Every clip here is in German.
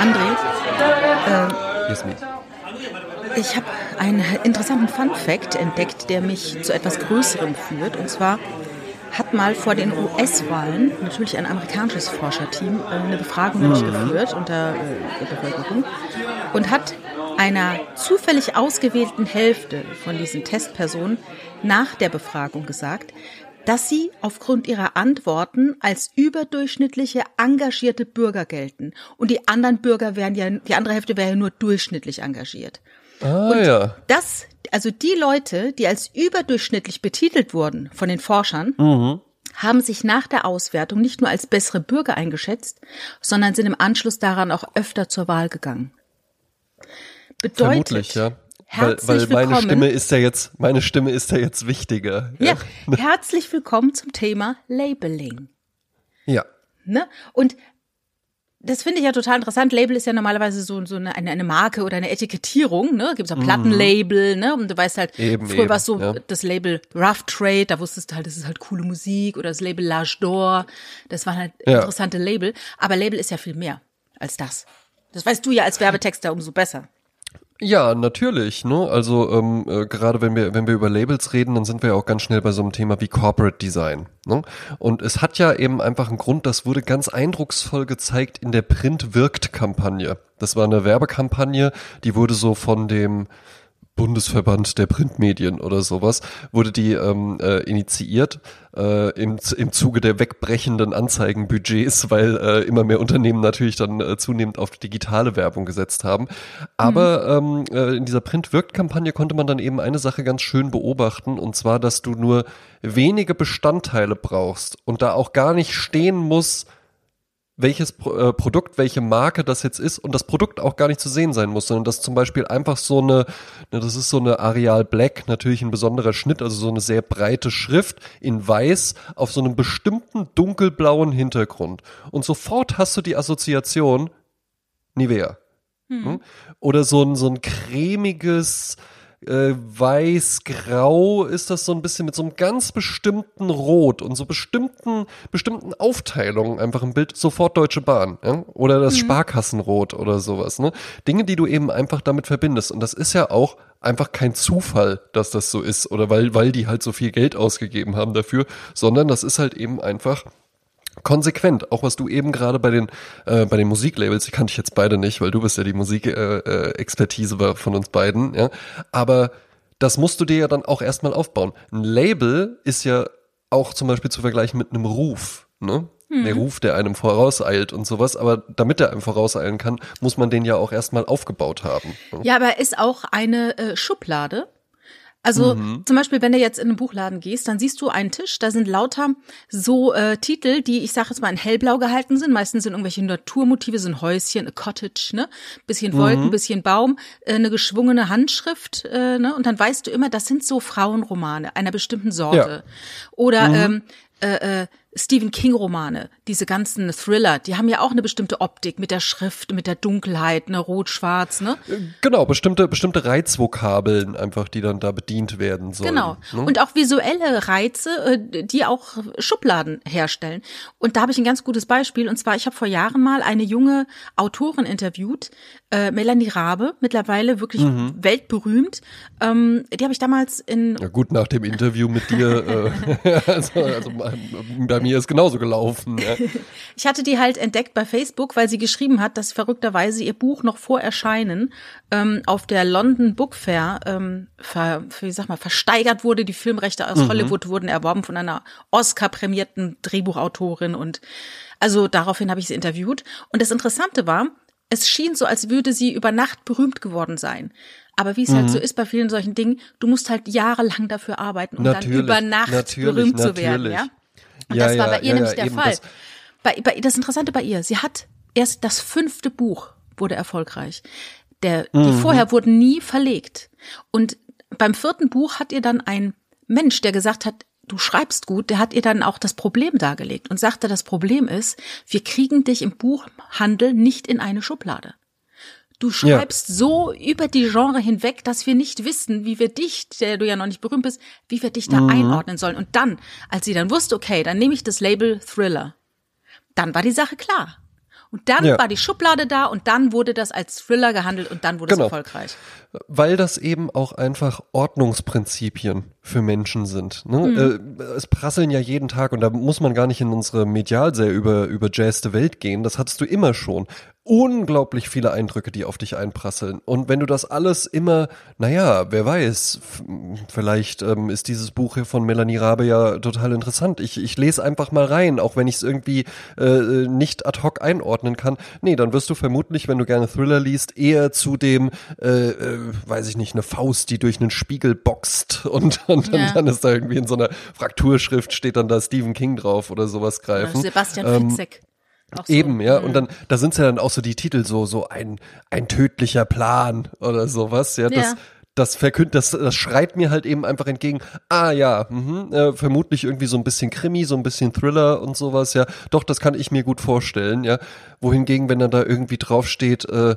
André, äh, ich habe einen interessanten Fun Fact entdeckt, der mich zu etwas Größerem führt. Und zwar hat mal vor den US-Wahlen natürlich ein amerikanisches Forscherteam äh, eine Befragung mhm. durchgeführt unter äh, der Bevölkerung und hat einer zufällig ausgewählten Hälfte von diesen Testpersonen nach der Befragung gesagt, dass sie aufgrund ihrer Antworten als überdurchschnittliche engagierte Bürger gelten und die anderen Bürger wären ja die andere Hälfte wäre ja nur durchschnittlich engagiert. Ah, und ja. das also die Leute, die als überdurchschnittlich betitelt wurden von den Forschern, mhm. haben sich nach der Auswertung nicht nur als bessere Bürger eingeschätzt, sondern sind im Anschluss daran auch öfter zur Wahl gegangen. Bedeutet, Vermutlich, ja. Weil, weil meine Stimme ist ja jetzt, meine Stimme ist ja jetzt wichtiger. Ja, ja herzlich willkommen zum Thema Labeling. Ja. Ne? Und das finde ich ja total interessant. Label ist ja normalerweise so, so eine, eine Marke oder eine Etikettierung, ne? Gibt es ja Plattenlabel, ne? Und du weißt halt, eben, früher war es so ja. das Label Rough Trade, da wusstest du halt, das ist halt coole Musik oder das Label L'Age d'Or, das waren halt ja. interessante Label. Aber Label ist ja viel mehr als das. Das weißt du ja als Werbetexter umso besser. Ja, natürlich. Ne? Also ähm, äh, gerade wenn wir wenn wir über Labels reden, dann sind wir ja auch ganz schnell bei so einem Thema wie Corporate Design. Ne? Und es hat ja eben einfach einen Grund. Das wurde ganz eindrucksvoll gezeigt in der Print wirkt Kampagne. Das war eine Werbekampagne, die wurde so von dem Bundesverband der Printmedien oder sowas, wurde die ähm, äh, initiiert äh, im, im Zuge der wegbrechenden Anzeigenbudgets, weil äh, immer mehr Unternehmen natürlich dann äh, zunehmend auf digitale Werbung gesetzt haben. Aber mhm. ähm, äh, in dieser Print-Wirkt-Kampagne konnte man dann eben eine Sache ganz schön beobachten, und zwar, dass du nur wenige Bestandteile brauchst und da auch gar nicht stehen muss, welches äh, Produkt, welche Marke das jetzt ist und das Produkt auch gar nicht zu sehen sein muss, sondern dass zum Beispiel einfach so eine, ne, das ist so eine Areal Black, natürlich ein besonderer Schnitt, also so eine sehr breite Schrift in weiß auf so einem bestimmten dunkelblauen Hintergrund. Und sofort hast du die Assoziation Nivea. Hm. Oder so ein, so ein cremiges, äh, weiß-grau ist das so ein bisschen mit so einem ganz bestimmten Rot und so bestimmten, bestimmten Aufteilungen einfach im Bild sofort Deutsche Bahn, ja? Oder das mhm. Sparkassenrot oder sowas, ne? Dinge, die du eben einfach damit verbindest. Und das ist ja auch einfach kein Zufall, dass das so ist oder weil, weil die halt so viel Geld ausgegeben haben dafür, sondern das ist halt eben einfach konsequent, auch was du eben gerade bei den äh, bei den Musiklabels, die kannte ich jetzt beide nicht, weil du bist ja die Musikexpertise äh, äh, von uns beiden, ja. Aber das musst du dir ja dann auch erstmal aufbauen. Ein Label ist ja auch zum Beispiel zu vergleichen mit einem Ruf, ne? Hm. Der Ruf, der einem vorauseilt und sowas, aber damit er einem vorauseilen kann, muss man den ja auch erstmal aufgebaut haben. Ne? Ja, aber er ist auch eine äh, Schublade, also mhm. zum Beispiel, wenn du jetzt in einen Buchladen gehst, dann siehst du einen Tisch, da sind lauter so äh, Titel, die, ich sage jetzt mal, in hellblau gehalten sind. Meistens sind irgendwelche Naturmotive, so ein Häuschen, a Cottage, ne? Bisschen Wolken, mhm. bisschen Baum, äh, eine geschwungene Handschrift, äh, ne? Und dann weißt du immer, das sind so Frauenromane einer bestimmten Sorte. Ja. Oder mhm. ähm, äh, äh, Stephen King Romane, diese ganzen Thriller, die haben ja auch eine bestimmte Optik mit der Schrift, mit der Dunkelheit, ne, rot-schwarz, ne? Genau, bestimmte, bestimmte Reizvokabeln einfach, die dann da bedient werden sollen. Genau. Ne? Und auch visuelle Reize, äh, die auch Schubladen herstellen. Und da habe ich ein ganz gutes Beispiel. Und zwar, ich habe vor Jahren mal eine junge Autorin interviewt, äh, Melanie Rabe, mittlerweile wirklich mhm. weltberühmt. Ähm, die habe ich damals in. Ja gut, nach dem Interview mit dir, äh, also, also bei mir ist genauso gelaufen. Ja. ich hatte die halt entdeckt bei Facebook, weil sie geschrieben hat, dass verrückterweise ihr Buch noch vor Erscheinen ähm, auf der London Book Fair ähm, ver, wie sag mal, versteigert wurde. Die Filmrechte aus mhm. Hollywood wurden erworben von einer Oscar-prämierten Drehbuchautorin und also daraufhin habe ich sie interviewt. Und das Interessante war, es schien so, als würde sie über Nacht berühmt geworden sein. Aber wie es mhm. halt so ist bei vielen solchen Dingen, du musst halt jahrelang dafür arbeiten, um natürlich, dann über Nacht berühmt zu werden, ja? Und ja, das war bei ihr nämlich der Fall. Das, bei, bei, das Interessante bei ihr, sie hat erst das fünfte Buch wurde erfolgreich. Der, die mhm. vorher wurden nie verlegt. Und beim vierten Buch hat ihr dann ein Mensch, der gesagt hat, du schreibst gut, der hat ihr dann auch das Problem dargelegt und sagte, das Problem ist, wir kriegen dich im Buchhandel nicht in eine Schublade. Du schreibst ja. so über die Genre hinweg, dass wir nicht wissen, wie wir dich, der du ja noch nicht berühmt bist, wie wir dich da mhm. einordnen sollen. Und dann, als sie dann wusste, okay, dann nehme ich das Label Thriller, dann war die Sache klar. Und dann Ja. war die Schublade da und dann wurde das als Thriller gehandelt und dann wurde Genau. es erfolgreich. Weil das eben auch einfach Ordnungsprinzipien für Menschen sind. Ne? Mhm. Äh, es prasseln ja jeden Tag und da muss man gar nicht in unsere medial sehr über, über Jazz der Welt gehen. Das hattest du immer schon. Unglaublich viele Eindrücke, die auf dich einprasseln. Und wenn du das alles immer, naja, wer weiß, vielleicht ähm, ist dieses Buch hier von Melanie Rabe ja total interessant. Ich, ich lese einfach mal rein, auch wenn ich es irgendwie äh, nicht ad hoc einordnen kann. Nee, dann wirst du vermutlich, wenn du gerne Thriller liest, eher zu dem, äh, äh, weiß ich nicht, eine Faust, die durch einen Spiegel boxt und, und dann, Ja. dann ist da irgendwie in so einer Frakturschrift steht dann da Stephen King drauf oder sowas greifen. Sebastian Ähm, Fitzek. So. Eben, ja. Mhm. Und dann, da sind's ja dann auch so die Titel so, so ein, ein tödlicher Plan oder sowas, ja. Das, Ja. das verkündet, das, das schreit mir halt eben einfach entgegen, ah ja, mhm, äh, vermutlich irgendwie so ein bisschen Krimi, so ein bisschen Thriller und sowas, ja. Doch, das kann ich mir gut vorstellen, ja. Wohingegen, wenn dann da irgendwie draufsteht, äh,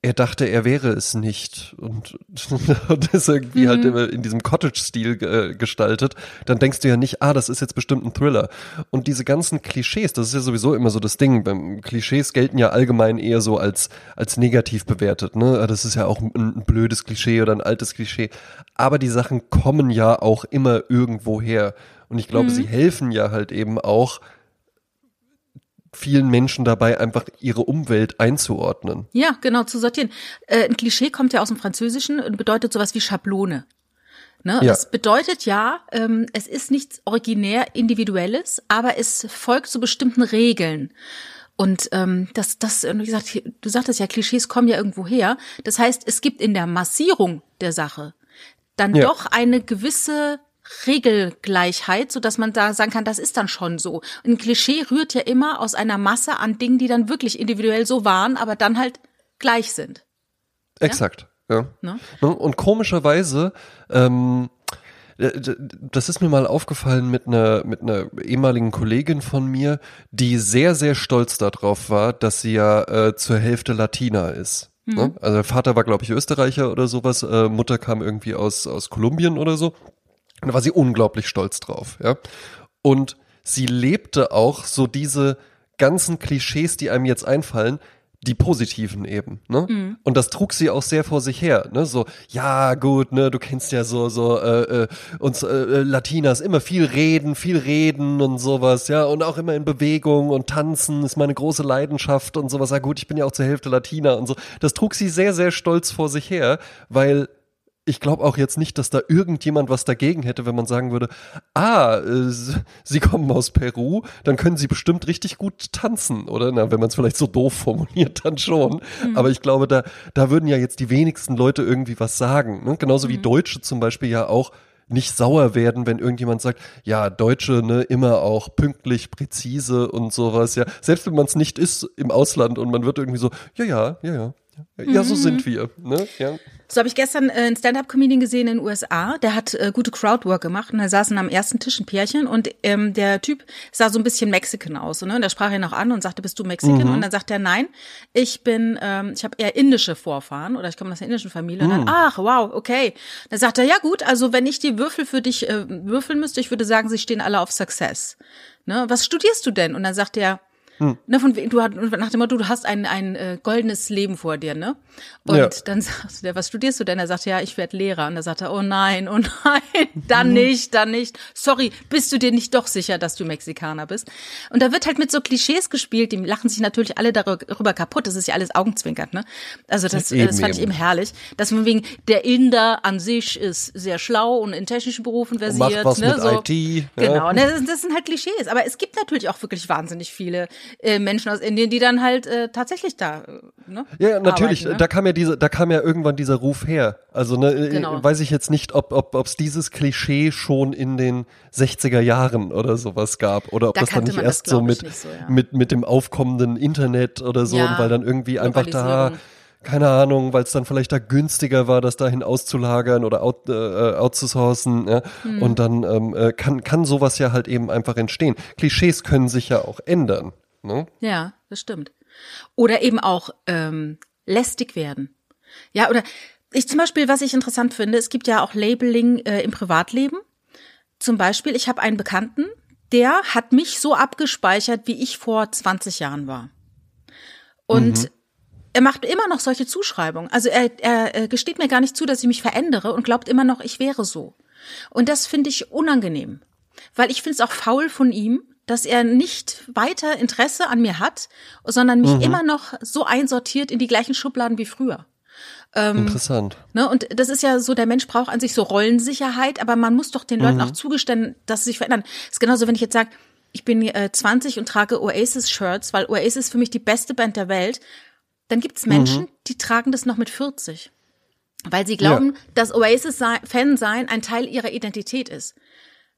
er dachte, er wäre es nicht und, und ist irgendwie halt Mhm. immer in diesem Cottage-Stil äh, gestaltet, dann denkst du ja nicht, ah, das ist jetzt bestimmt ein Thriller. Und diese ganzen Klischees, das ist ja sowieso immer so das Ding. Beim Klischees gelten ja allgemein eher so als, als negativ bewertet. Ne? Das ist ja auch ein, ein blödes Klischee oder ein altes Klischee. Aber die Sachen kommen ja auch immer irgendwo her. Und ich glaube, sie helfen ja halt eben auch vielen Menschen dabei, einfach ihre Umwelt einzuordnen. Ja, genau, zu sortieren. Äh, ein Klischee kommt ja aus dem Französischen und bedeutet sowas wie Schablone. Ne? Ja. Das bedeutet ja, ähm, es ist nichts originär Individuelles, aber es folgt zu bestimmten Regeln. Und ähm, das, das, wie gesagt, du sagtest ja, Klischees kommen ja irgendwo her. Das heißt, es gibt in der Massierung der Sache dann Ja. doch eine gewisse Regelgleichheit, so dass man da sagen kann, das ist dann schon so. Ein Klischee rührt ja immer aus einer Masse an Dingen, die dann wirklich individuell so waren, aber dann halt gleich sind. Exakt, ja. Ne? Ne? Und komischerweise, ähm, äh, das ist mir mal aufgefallen mit einer mit einer ehemaligen Kollegin von mir, die sehr sehr stolz darauf war, dass sie ja äh, zur Hälfte Latina ist. Ne? Also der Vater war glaube ich Österreicher oder sowas, äh, Mutter kam irgendwie aus aus Kolumbien oder so. Und da war sie unglaublich stolz drauf, ja. Und sie lebte auch so diese ganzen Klischees, die einem jetzt einfallen, die positiven eben, ne? Und das trug sie auch sehr vor sich her, ne? So, ja, gut, ne, du kennst ja so, so, äh, äh, uns äh, äh, Latinas immer viel reden, viel reden und sowas, ja, und auch immer in Bewegung und tanzen ist meine große Leidenschaft und sowas. Ja, gut, ich bin ja auch zur Hälfte Latina und so. Das trug sie sehr, sehr stolz vor sich her, weil ich glaube auch jetzt nicht, dass da irgendjemand was dagegen hätte, wenn man sagen würde, ah, äh, Sie kommen aus Peru, dann können Sie bestimmt richtig gut tanzen, oder? Na, wenn man es vielleicht so doof formuliert, dann schon. Aber ich glaube, da, da würden ja jetzt die wenigsten Leute irgendwie was sagen. Ne? Genauso wie Deutsche zum Beispiel ja auch nicht sauer werden, wenn irgendjemand sagt, ja, Deutsche, ne, immer auch pünktlich, präzise und sowas, ja. Selbst wenn man es nicht ist im Ausland und man wird irgendwie so, ja, ja, ja, ja. Ja, so sind wir, ne? Ja. So habe ich gestern äh, einen Stand-up-Comedian gesehen in den USA. Der hat äh, gute Crowdwork gemacht und da saßen am ersten Tisch ein Pärchen und ähm, der Typ sah so ein bisschen Mexican aus. Ne? Und der sprach ihn auch an und sagte, bist du Mexican? Und dann sagt er, nein, ich bin, ähm, ich habe eher indische Vorfahren oder ich komme aus einer indischen Familie. Und dann, ach, wow, okay. Dann sagt er, ja gut, also wenn ich die Würfel für dich äh, würfeln müsste, ich würde sagen, sie stehen alle auf Success. Ne? Was studierst du denn? Und dann sagt er, Ne, von, du nach dem Motto, du hast ein, ein äh, goldenes Leben vor dir, ne? Und Ja. dann sagst du, was studierst du denn? Er sagt, ja, ich werde Lehrer. Und er sagt er, oh nein, oh nein, dann nicht, dann nicht. Sorry, bist du dir nicht doch sicher, dass du Mexikaner bist? Und da wird halt mit so Klischees gespielt, die lachen sich natürlich alle darüber kaputt. Das ist ja alles Augenzwinkert, ne? Also das, Eben, das fand ich eben. eben herrlich. Dass man wegen, der Inder an sich ist sehr schlau und in technischen Berufen versiert. macht was ne? mit so. IT, ja. Genau, ne, das, das sind halt Klischees. Aber es gibt natürlich auch wirklich wahnsinnig viele äh, Menschen aus Indien, die dann halt äh, tatsächlich da, äh, ne? Ja, natürlich. arbeiten, ne? Da kam ja diese, da kam ja irgendwann dieser Ruf her. Also ne, äh, Genau. weiß ich jetzt nicht, ob ob ob's dieses Klischee schon in den 60er Jahren oder sowas gab oder ob Da das dann nicht erst so mit so, ja. mit mit dem aufkommenden Internet oder so, Ja, weil dann irgendwie einfach da keine Ahnung, weil es dann vielleicht da günstiger war, das dahin auszulagern oder out, äh, outzusourcen. Ja? Hm. Und dann ähm, äh, kann, kann sowas ja halt eben einfach entstehen. Klischees können sich ja auch ändern. Ne? Ja, das stimmt. Oder eben auch ähm, lästig werden. Ja, oder ich zum Beispiel, was ich interessant finde, es gibt ja auch Labeling äh, im Privatleben. Zum Beispiel, ich habe einen Bekannten, der hat mich so abgespeichert, wie ich vor 20 Jahren war. Und mhm. er macht immer noch solche Zuschreibungen. Also er, er, er gesteht mir gar nicht zu, dass ich mich verändere und glaubt immer noch, ich wäre so. Und das finde ich unangenehm. Weil ich finde es auch faul von ihm, dass er nicht weiter Interesse an mir hat, sondern mich mhm. immer noch so einsortiert in die gleichen Schubladen wie früher. Ähm, Interessant. Ne, und das ist ja so, der Mensch braucht an sich so Rollensicherheit, aber man muss doch den Leuten mhm. auch zugestehen, dass sie sich verändern. Das ist genauso, wenn ich jetzt sage, ich bin äh, 20 und trage Oasis-Shirts, weil Oasis für mich die beste Band der Welt, dann gibt's Menschen, mhm. die tragen das noch mit 40. Weil sie glauben, ja. dass Oasis-Fan sein ein Teil ihrer Identität ist.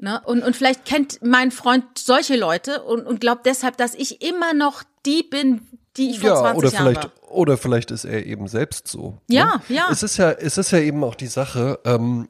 Ne? Und, und vielleicht kennt mein Freund solche Leute und, und glaubt deshalb, dass ich immer noch die bin, die ich vor ja, 20 oder Jahren vielleicht, war. Oder vielleicht ist er eben selbst so. Ja, ne? ja. Es ist ja, es ist ja eben auch die Sache, ähm,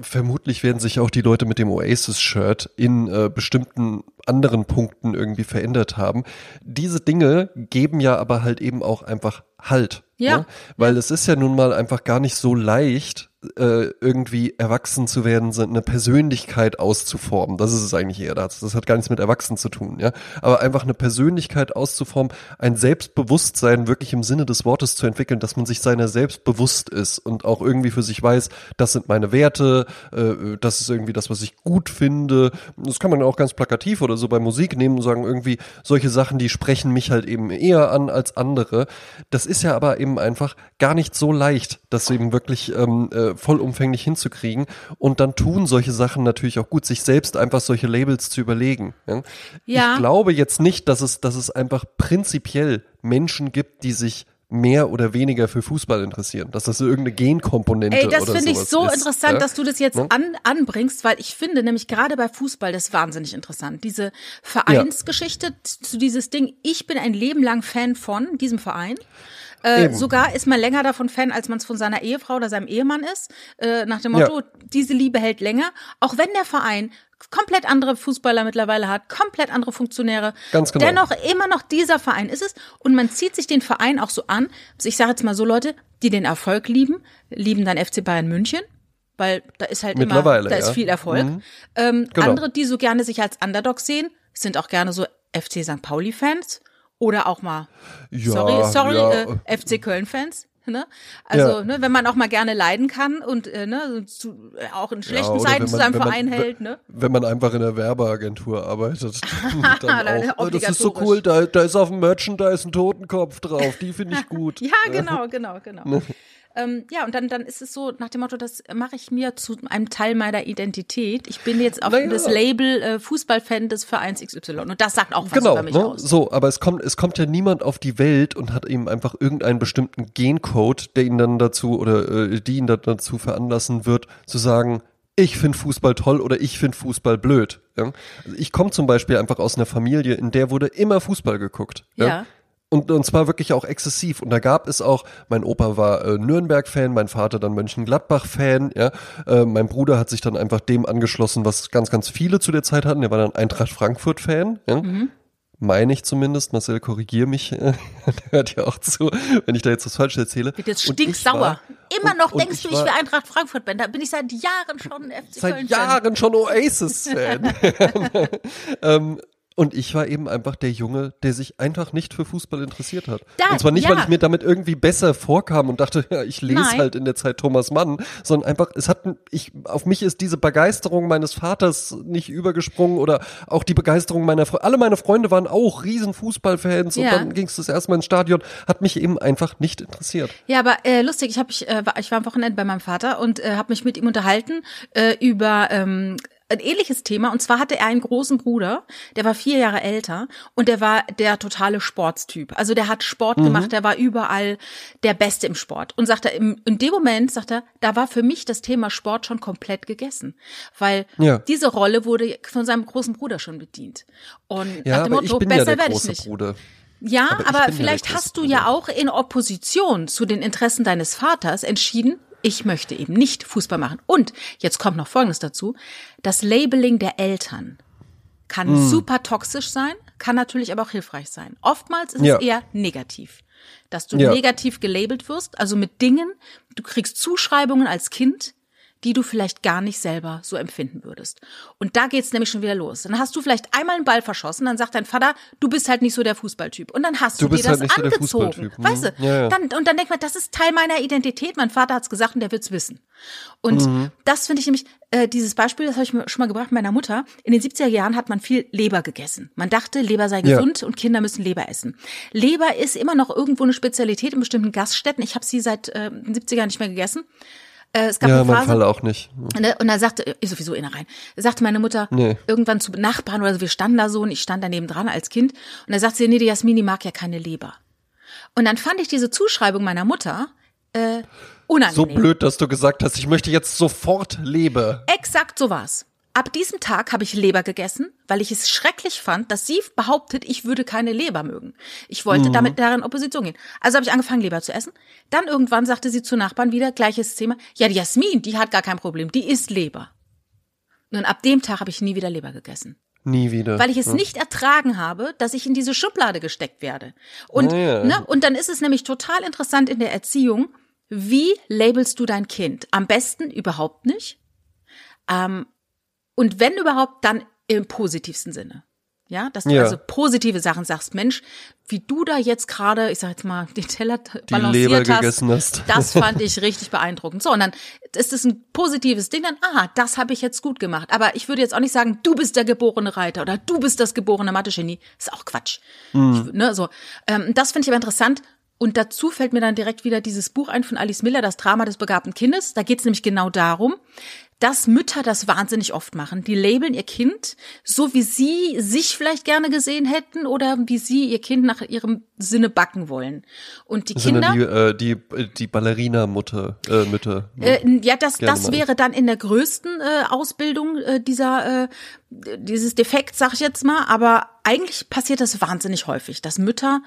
vermutlich werden sich auch die Leute mit dem Oasis-Shirt in äh, bestimmten anderen Punkten irgendwie verändert haben. Diese Dinge geben ja aber halt eben auch einfach Halt. Ja. Ne? Weil es ist ja nun mal einfach gar nicht so leicht, äh, irgendwie erwachsen zu werden, eine Persönlichkeit auszuformen. Das ist es eigentlich eher. Das, das hat gar nichts mit Erwachsen zu tun, ja. Aber einfach eine Persönlichkeit auszuformen, ein Selbstbewusstsein wirklich im Sinne des Wortes zu entwickeln, dass man sich seiner selbst bewusst ist und auch irgendwie für sich weiß, das sind meine Werte, äh, das ist irgendwie das, was ich gut finde. Das kann man auch ganz plakativ oder so bei Musik nehmen und sagen, irgendwie solche Sachen, die sprechen mich halt eben eher an als andere. Das ist ja aber eben einfach gar nicht so leicht, das eben wirklich ähm, äh, vollumfänglich hinzukriegen. Und dann tun solche Sachen natürlich auch gut, sich selbst einfach solche Labels zu überlegen. Ja? ja. Ich glaube jetzt nicht, dass es, dass es einfach prinzipiell Menschen gibt, die sich mehr oder weniger für Fußball interessieren, dass das irgendeine Genkomponente Ey, das finde ich so ist, interessant, ja? dass du das jetzt ja? an, anbringst, weil ich finde nämlich gerade bei Fußball das wahnsinnig interessant. Diese Vereinsgeschichte ja. zu dieses Ding, ich bin ein Leben lang Fan von diesem Verein. Äh, sogar ist man länger davon Fan, als man es von seiner Ehefrau oder seinem Ehemann ist. Äh, nach dem Motto, ja. diese Liebe hält länger. Auch wenn der Verein komplett andere Fußballer mittlerweile hat, komplett andere Funktionäre. Ganz genau. Dennoch immer noch dieser Verein ist es. Und man zieht sich den Verein auch so an. Ich sage jetzt mal so Leute, die den Erfolg lieben, lieben dann FC Bayern München weil da ist halt immer, da ja. ist viel Erfolg. Mhm. Ähm, genau. Andere, die so gerne sich als Underdog sehen, sind auch gerne so FC St. Pauli-Fans oder auch mal, ja, sorry, sorry, ja. äh, FC Köln-Fans. Ne? Also, ja. ne, wenn man auch mal gerne leiden kann und äh, ne, zu, äh, auch in schlechten ja, Zeiten man, zu seinem Verein man, hält. Ne? Wenn man einfach in der Werbeagentur arbeitet. dann auch, das ist so cool, da, da ist auf dem Merchandise ein Totenkopf drauf, die finde ich gut. ja, genau, genau, genau. Ähm, ja, und dann, dann ist es so nach dem Motto, das mache ich mir zu einem Teil meiner Identität. Ich bin jetzt auf naja. das Label äh, Fußballfan des Vereins XY. Und das sagt auch was genau, über mich ne? aus. So, aber es kommt, es kommt ja niemand auf die Welt und hat eben einfach irgendeinen bestimmten Gencode, der ihn dann dazu oder äh, die ihn dann dazu veranlassen wird, zu sagen, ich finde Fußball toll oder ich finde Fußball blöd. Ja? Also ich komme zum Beispiel einfach aus einer Familie, in der wurde immer Fußball geguckt. Ja. ja. Und, und zwar wirklich auch exzessiv. Und da gab es auch, mein Opa war äh, Nürnberg-Fan, mein Vater dann Mönchengladbach-Fan, ja. Äh, mein Bruder hat sich dann einfach dem angeschlossen, was ganz, ganz viele zu der Zeit hatten. Der war dann Eintracht Frankfurt-Fan, ja. Mhm. Meine ich zumindest, Marcel, korrigier mich, der hört ja auch zu, wenn ich da jetzt was falsch erzähle. Wird jetzt stinksauer. Immer noch und, denkst und du, ich wäre Eintracht Frankfurt bin. Da bin ich seit Jahren schon FC Seit Jahren schon Oasis-Fan. ähm, und ich war eben einfach der Junge, der sich einfach nicht für Fußball interessiert hat. Da, und zwar nicht, ja. weil ich mir damit irgendwie besser vorkam und dachte, ja, ich lese Nein. halt in der Zeit Thomas Mann, sondern einfach, es hat, ich, auf mich ist diese Begeisterung meines Vaters nicht übergesprungen oder auch die Begeisterung meiner Freunde. Alle meine Freunde waren auch riesen Fußballfans Ja. und dann ging es das erste Mal ins Stadion, hat mich eben einfach nicht interessiert. Ja, aber äh, lustig, ich, hab, ich, äh, war, ich war am Wochenende bei meinem Vater und äh, habe mich mit ihm unterhalten äh, über ähm, ein ähnliches Thema. Und zwar hatte er einen großen Bruder, der war vier Jahre älter und der war der totale Sportstyp. Also der hat Sport Mhm. gemacht, der war überall der Beste im Sport. Und sagt er, im, in dem Moment, sagt er, da war für mich das Thema Sport schon komplett gegessen. Weil Ja. diese Rolle wurde von seinem großen Bruder schon bedient. Und Ja, nach dem Motto, besser ja werde ich nicht. Bruder. Ja, Aber aber, ja vielleicht hast du ja auch in Opposition zu den Interessen deines Vaters entschieden, ich möchte eben nicht Fußball machen. Und jetzt kommt noch Folgendes dazu. Das Labeling der Eltern kann Hm. super toxisch sein, kann natürlich aber auch hilfreich sein. Oftmals ist Ja. es eher negativ. Dass du Ja. negativ gelabelt wirst, also mit Dingen, du kriegst Zuschreibungen als Kind, die du vielleicht gar nicht selber so empfinden würdest. Und da geht's nämlich schon wieder los. Dann hast du vielleicht einmal einen Ball verschossen, dann sagt dein Vater, du bist halt nicht so der Fußballtyp. Und dann hast du, Du dir das halt so der angezogen. Fußballtyp, ne? Weißt du? Ja, ja. Dann, und dann denkt man, das ist Teil meiner Identität. Mein Vater hat's gesagt und der wird's wissen. Und Mhm. das finde ich nämlich, äh, dieses Beispiel, das habe ich mir schon mal gebracht mit meiner Mutter. In den 70er Jahren hat man viel Leber gegessen. Man dachte, Leber sei Ja. gesund und Kinder müssen Leber essen. Leber ist immer noch irgendwo eine Spezialität in bestimmten Gaststätten. Ich habe sie seit äh, den 70er nicht mehr gegessen. Äh, es gab Ja, eine Phase, Fall auch nicht. Ne? Und dann sagte, ist sowieso inner rein, sagte meine Mutter Nee. irgendwann zu Nachbarn oder so, wir standen da so und ich stand daneben dran als Kind und da sagt sie, nee, die Jasmin, die mag ja keine Leber. Und dann fand ich diese Zuschreibung meiner Mutter äh, unangenehm. So blöd, dass du gesagt hast, ich möchte jetzt sofort Lebe. Exakt so war's. Ab diesem Tag habe ich Leber gegessen, weil ich es schrecklich fand, dass sie behauptet, ich würde keine Leber mögen. Ich wollte damit darin Opposition gehen. Also habe ich angefangen, Leber zu essen. Dann irgendwann sagte sie zu Nachbarn wieder, gleiches Thema, ja, die Jasmin, die hat gar kein Problem, die isst Leber. Und ab dem Tag habe ich nie wieder Leber gegessen. Nie wieder. Weil ich es nicht ertragen habe, dass ich in diese Schublade gesteckt werde. Und, ja. ne, und dann ist es nämlich total interessant in der Erziehung, wie labelst du dein Kind? Am besten überhaupt nicht. Ähm, und wenn überhaupt, dann im positivsten Sinne. Ja, dass du Ja. also positive Sachen sagst. Mensch, wie du da jetzt gerade, ich sag jetzt mal, den Teller Die balanciert Leber hast, gegessen hast. das fand ich richtig beeindruckend. So, und dann ist es ein positives Ding, dann, aha, das habe ich jetzt gut gemacht. Aber ich würde jetzt auch nicht sagen, du bist der geborene Reiter oder du bist das geborene Mathe-Genie. Ist auch Quatsch. Ich, ne, so. Ähm, das finde ich aber interessant. Und dazu fällt mir dann direkt wieder dieses Buch ein von Alice Miller, das Drama des begabten Kindes. Da geht es nämlich genau darum, dass Mütter das wahnsinnig oft machen. Die labeln ihr Kind so, wie sie sich vielleicht gerne gesehen hätten oder wie sie ihr Kind nach ihrem Sinne backen wollen. Und die Das Kinder. die, äh, die, die Ballerina-Mutter, äh, Mütter. ne? Äh, ja, das, das mal. wäre dann in der größten äh, Ausbildung äh, dieser äh, dieses Defekt, sag ich jetzt mal. Aber eigentlich passiert das wahnsinnig häufig, dass Mütter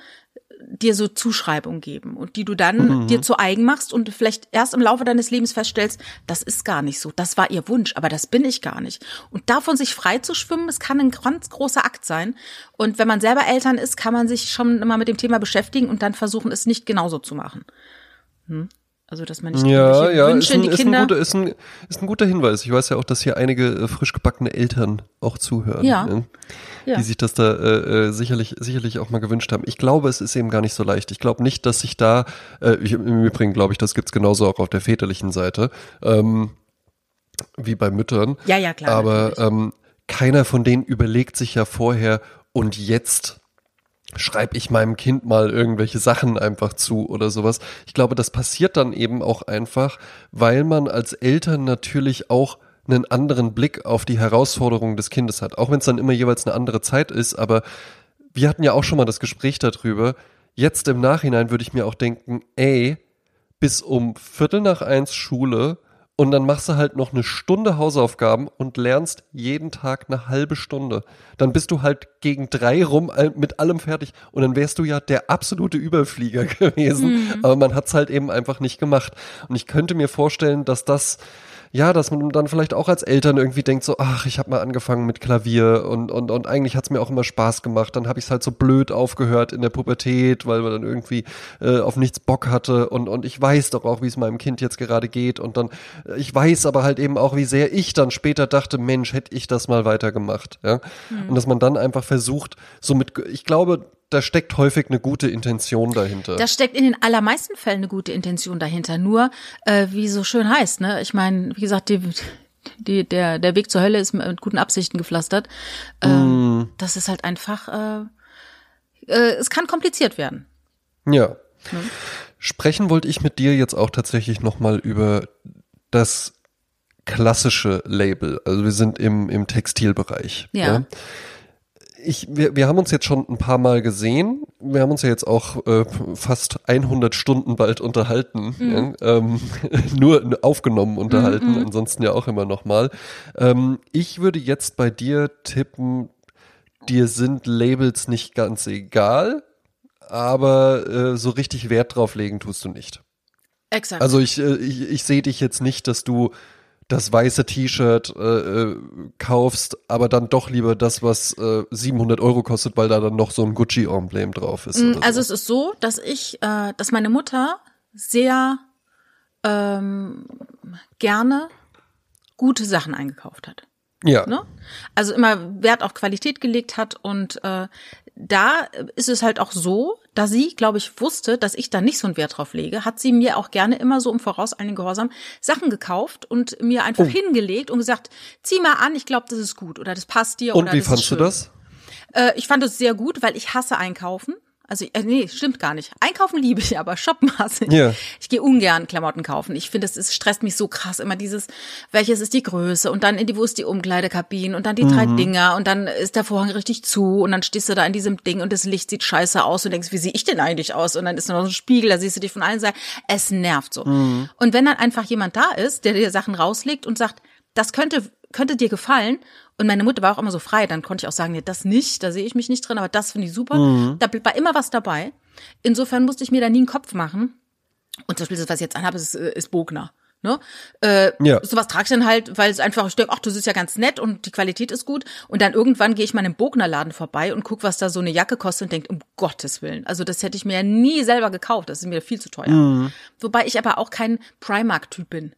dir so Zuschreibungen geben und die du dann Mhm. dir zu eigen machst und vielleicht erst im Laufe deines Lebens feststellst, das ist gar nicht so. Das war ihr Wunsch, aber das bin ich gar nicht. Und davon sich frei zu schwimmen, es kann ein ganz großer Akt sein. Und wenn man selber Eltern ist, kann man sich schon mal mit dem Thema beschäftigen und dann versuchen, es nicht genauso zu machen. Hm? Also, dass man nicht Ja, ja, Wünsche ist ein, in die ist, ein Kinder. guter, ist, ein, ist ein guter Hinweis. Ich weiß ja auch, dass hier einige äh, frisch gebackene Eltern auch zuhören. Ja. Ne? Ja. Die sich das da äh, äh, sicherlich, sicherlich auch mal gewünscht haben. Ich glaube, es ist eben gar nicht so leicht. Ich glaube nicht, dass sich da, äh, ich, im Übrigen glaube ich, das gibt's genauso auch auf der väterlichen Seite, ähm, wie bei Müttern. Ja, ja, klar, Aber natürlich. ähm, keiner von denen überlegt sich ja vorher und jetzt schreibe ich meinem Kind mal irgendwelche Sachen einfach zu oder sowas. Ich glaube, das passiert dann eben auch einfach, weil man als Eltern natürlich auch einen anderen Blick auf die Herausforderungen des Kindes hat. Auch wenn es dann immer jeweils eine andere Zeit ist, aber wir hatten ja auch schon mal das Gespräch darüber. Jetzt im Nachhinein würde ich mir auch denken, ey, bis um Viertel nach eins Schule und dann machst du halt noch eine Stunde Hausaufgaben und lernst jeden Tag eine halbe Stunde. Dann bist du halt gegen drei rum mit allem fertig und dann wärst du ja der absolute Überflieger gewesen. Aber man hat's halt eben einfach nicht gemacht. Und ich könnte mir vorstellen, dass das ja, dass man dann vielleicht auch als Eltern irgendwie denkt so, ach, ich habe mal angefangen mit Klavier und und und eigentlich hat's mir auch immer Spaß gemacht. Dann habe ich es halt so blöd aufgehört in der Pubertät, weil man dann irgendwie äh, auf nichts Bock hatte und und ich weiß doch auch, wie es meinem Kind jetzt gerade geht und dann äh, ich weiß aber halt eben auch, wie sehr ich dann später dachte, Mensch, hätte ich das mal weitergemacht, ja? Und dass man dann einfach versucht, so mit ich glaube, da steckt häufig eine gute Intention dahinter. Da steckt in den allermeisten Fällen eine gute Intention dahinter. Nur, äh, wie so schön heißt, ne? Ich meine, wie gesagt, die, die, der, der Weg zur Hölle ist mit guten Absichten gepflastert. Ähm, Das ist halt einfach, äh, äh, es kann kompliziert werden. Ja. Sprechen wollte ich mit dir jetzt auch tatsächlich nochmal über das klassische Label. Also wir sind im, im Textilbereich. Ja. Ich, wir, wir haben uns jetzt schon ein paar Mal gesehen. Wir haben uns ja jetzt auch äh, fast 100 Stunden bald unterhalten. Ja? Ähm, nur aufgenommen unterhalten, ansonsten ja auch immer nochmal. Ähm, ich würde jetzt bei dir tippen, dir sind Labels nicht ganz egal, aber äh, so richtig Wert drauf legen tust du nicht. Exakt. Also ich, äh, ich, ich sehe dich jetzt nicht, dass du das weiße T-Shirt äh, äh, kaufst, aber dann doch lieber das, was äh, 700 Euro kostet, weil da dann noch so ein Gucci-Emblem drauf ist. oder Also so. es ist so, dass ich, äh, dass meine Mutter sehr ähm, gerne gute Sachen eingekauft hat. Ja. Ne? Also immer Wert auf Qualität gelegt hat und äh, da ist es halt auch so, da sie, glaube ich, wusste, dass ich da nicht so einen Wert drauf lege, hat sie mir auch gerne immer so im Voraus einen Gehorsam Sachen gekauft und mir einfach Oh. hingelegt und gesagt, zieh mal an, ich glaube, das ist gut oder das passt dir Und oder wie fandst du das? Äh, ich fand es sehr gut, weil ich hasse einkaufen. Also äh, nee, stimmt gar nicht. Einkaufen liebe ich, aber shoppen hasse ich. Ja. Ich gehe ungern Klamotten kaufen. Ich finde, es ist- stresst mich so krass immer dieses, welches ist die Größe und dann in die wo ist die Umkleidekabine und dann die drei Dinger und dann ist der Vorhang richtig zu und dann stehst du da in diesem Ding und das Licht sieht scheiße aus und denkst, wie sehe ich denn eigentlich aus? Und dann ist noch so ein Spiegel, da siehst du dich von allen Seiten. Es nervt so. Und wenn dann einfach jemand da ist, der dir Sachen rauslegt und sagt, das könnte könnte dir gefallen. Und meine Mutter war auch immer so frei, dann konnte ich auch sagen, nee, das nicht, da sehe ich mich nicht drin, aber das finde ich super. Da war immer was dabei. Insofern musste ich mir da nie einen Kopf machen. Und zum Beispiel das, was ich jetzt anhabe, ist, äh, ist Bogner. Ne? Äh, Ja. Sowas trage ich dann halt, weil es einfach, ich denke, ach, das ist ja ganz nett und die Qualität ist gut. Und dann irgendwann gehe ich mal in einem Bognerladen vorbei und guck, was da so eine Jacke kostet und denke, um Gottes Willen. Also das hätte ich mir ja nie selber gekauft, das ist mir viel zu teuer. Wobei ich aber auch kein Primark-Typ bin.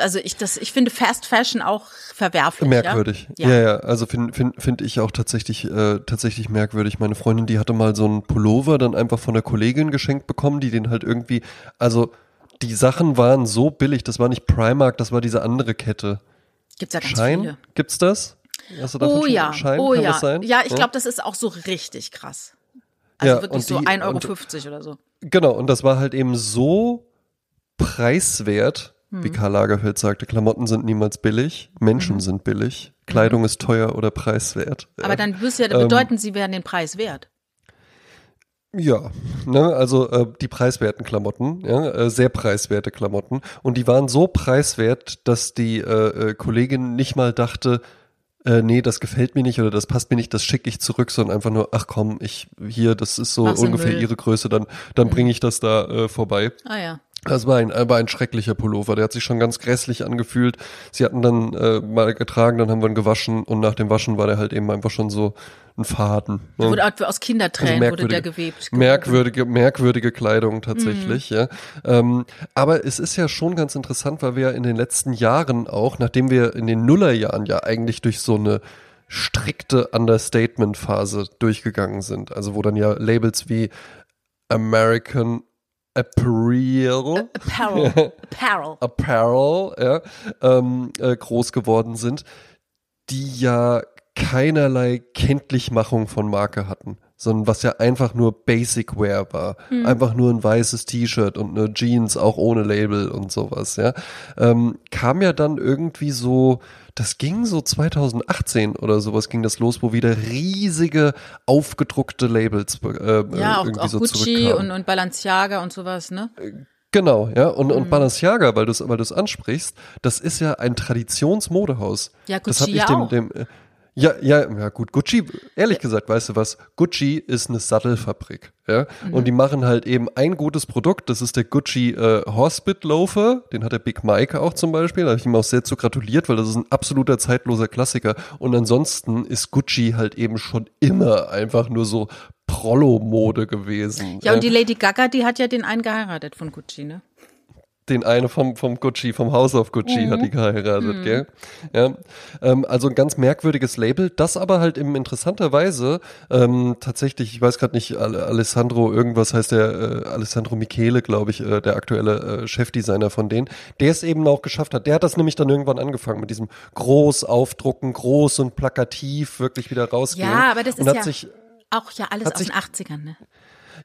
Also ich das, ich finde Fast Fashion auch verwerflich. Merkwürdig. Ja. Ja, ja. Also finde find, find ich auch tatsächlich, äh, tatsächlich merkwürdig. Meine Freundin, die hatte mal so einen Pullover dann einfach von der Kollegin geschenkt bekommen, die den halt irgendwie, also die Sachen waren so billig, das war nicht Primark, das war diese andere Kette. Gibt's ja ganz Schein? viele. Gibt's das? Hast du davon Oh ja, Schein, oh kann ja. das sein? Ja, ich glaube, das ist auch so richtig krass. Also Ja, wirklich und so die- 1,50 Euro oder so. Genau, und das war halt eben so preiswert, Hm. wie Karl Lagerfeld sagte, Klamotten sind niemals billig, Menschen Mhm. sind billig, Kleidung ist teuer oder preiswert. Aber dann müsste ja Ähm, bedeuten, sie wären den Preis wert. Ja, ne, also äh, die preiswerten Klamotten, ja, äh, sehr preiswerte Klamotten. Und die waren so preiswert, dass die äh, äh, Kollegin nicht mal dachte, äh, nee, das gefällt mir nicht oder das passt mir nicht, das schicke ich zurück, sondern einfach nur, ach komm, ich hier, das ist so Mach's ungefähr ihre Größe, dann, dann bringe ich das da äh, vorbei. Ah ja. Das war ein, war ein schrecklicher Pullover. Der hat sich schon ganz grässlich angefühlt. Sie hatten dann äh, mal getragen, dann haben wir ihn gewaschen und nach dem Waschen war der halt eben einfach schon so ein Faden. ne? Wurde aus Kindertränen Also wurde der gewebt. Merkwürdige, merkwürdige Kleidung tatsächlich, Mhm. ja. Ähm, aber es ist ja schon ganz interessant, weil wir ja in den letzten Jahren auch, nachdem wir in den Nullerjahren ja eigentlich durch so eine strikte Understatement-Phase durchgegangen sind, also wo dann ja Labels wie American Apparel, Apparel. Apparel. Apparel ja, ähm, äh, groß geworden sind, die ja keinerlei Kenntlichmachung von Marke hatten, sondern was ja einfach nur Basic Wear war. Einfach nur ein weißes T-Shirt und eine Jeans, auch ohne Label und sowas, ja. Ähm, kam ja dann irgendwie so, das ging so 2018 oder sowas ging das los, wo wieder riesige aufgedruckte Labels äh, Ja, auch, irgendwie auch so Gucci und, und Balenciaga und sowas, ne? Genau, ja. Und, Mhm. und Balenciaga, weil du es weil du's ansprichst, das ist ja ein Traditionsmodehaus. Ja, das Gucci hab ich dem, auch. dem äh, ja, ja, ja, gut. Gucci, ehrlich gesagt, weißt du was? Gucci ist eine Sattelfabrik, ja. Mhm. Und die machen halt eben ein gutes Produkt. Das ist der Gucci äh, Horsebit Loafer. Den hat der Big Mike auch zum Beispiel. Da habe ich ihm auch sehr zu gratuliert, weil das ist ein absoluter zeitloser Klassiker. Und ansonsten ist Gucci halt eben schon immer einfach nur so Prollo-Mode gewesen. Ja, und die Lady Gaga, die hat ja den einen geheiratet von Gucci, ne? Den eine vom, vom Gucci, vom House of Gucci hat die geheiratet, gell? Ja, ähm, also ein ganz merkwürdiges Label, das aber halt eben interessanterweise ähm, tatsächlich, ich weiß gerade nicht, Al- Alessandro, irgendwas heißt der, äh, Alessandro Michele, glaube ich, äh, der aktuelle äh, Chefdesigner von denen, der es eben auch geschafft hat. Der hat das nämlich dann irgendwann angefangen mit diesem groß aufdrucken, groß und plakativ wirklich wieder rausgehen. Ja, aber das ist ja sich auch ja alles aus sich- den 80ern, ne?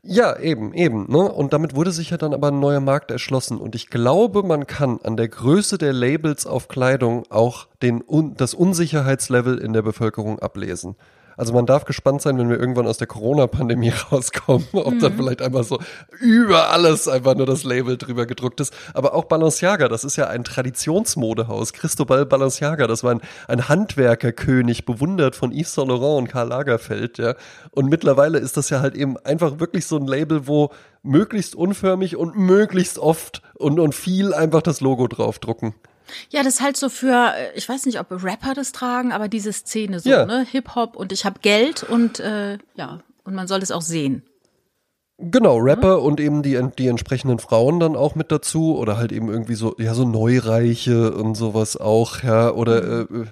Ja, eben, eben. Ne? Und damit wurde sich ja dann aber ein neuer Markt erschlossen. Und ich glaube, man kann an der Größe der Labels auf Kleidung auch den, das Unsicherheitslevel in der Bevölkerung ablesen. Also man darf gespannt sein, wenn wir irgendwann aus der Corona-Pandemie rauskommen, ob dann vielleicht einfach so über alles einfach nur das Label drüber gedruckt ist. Aber auch Balenciaga, das ist ja ein Traditionsmodehaus. Cristobal Balenciaga, das war ein, ein Handwerkerkönig, bewundert von Yves Saint Laurent und Karl Lagerfeld, ja. Und mittlerweile ist das ja halt eben einfach wirklich so ein Label, wo möglichst unförmig und möglichst oft und, und viel einfach das Logo draufdrucken. Ja, das ist halt so für, äh, ich weiß nicht, ob Rapper das tragen, aber diese Szene so, Ja. ne? Hip-Hop und ich habe Geld und äh, ja, und man soll es auch sehen. Genau, Rapper und eben die, die entsprechenden Frauen dann auch mit dazu oder halt eben irgendwie so, ja, so Neureiche und sowas auch, ja, oder äh,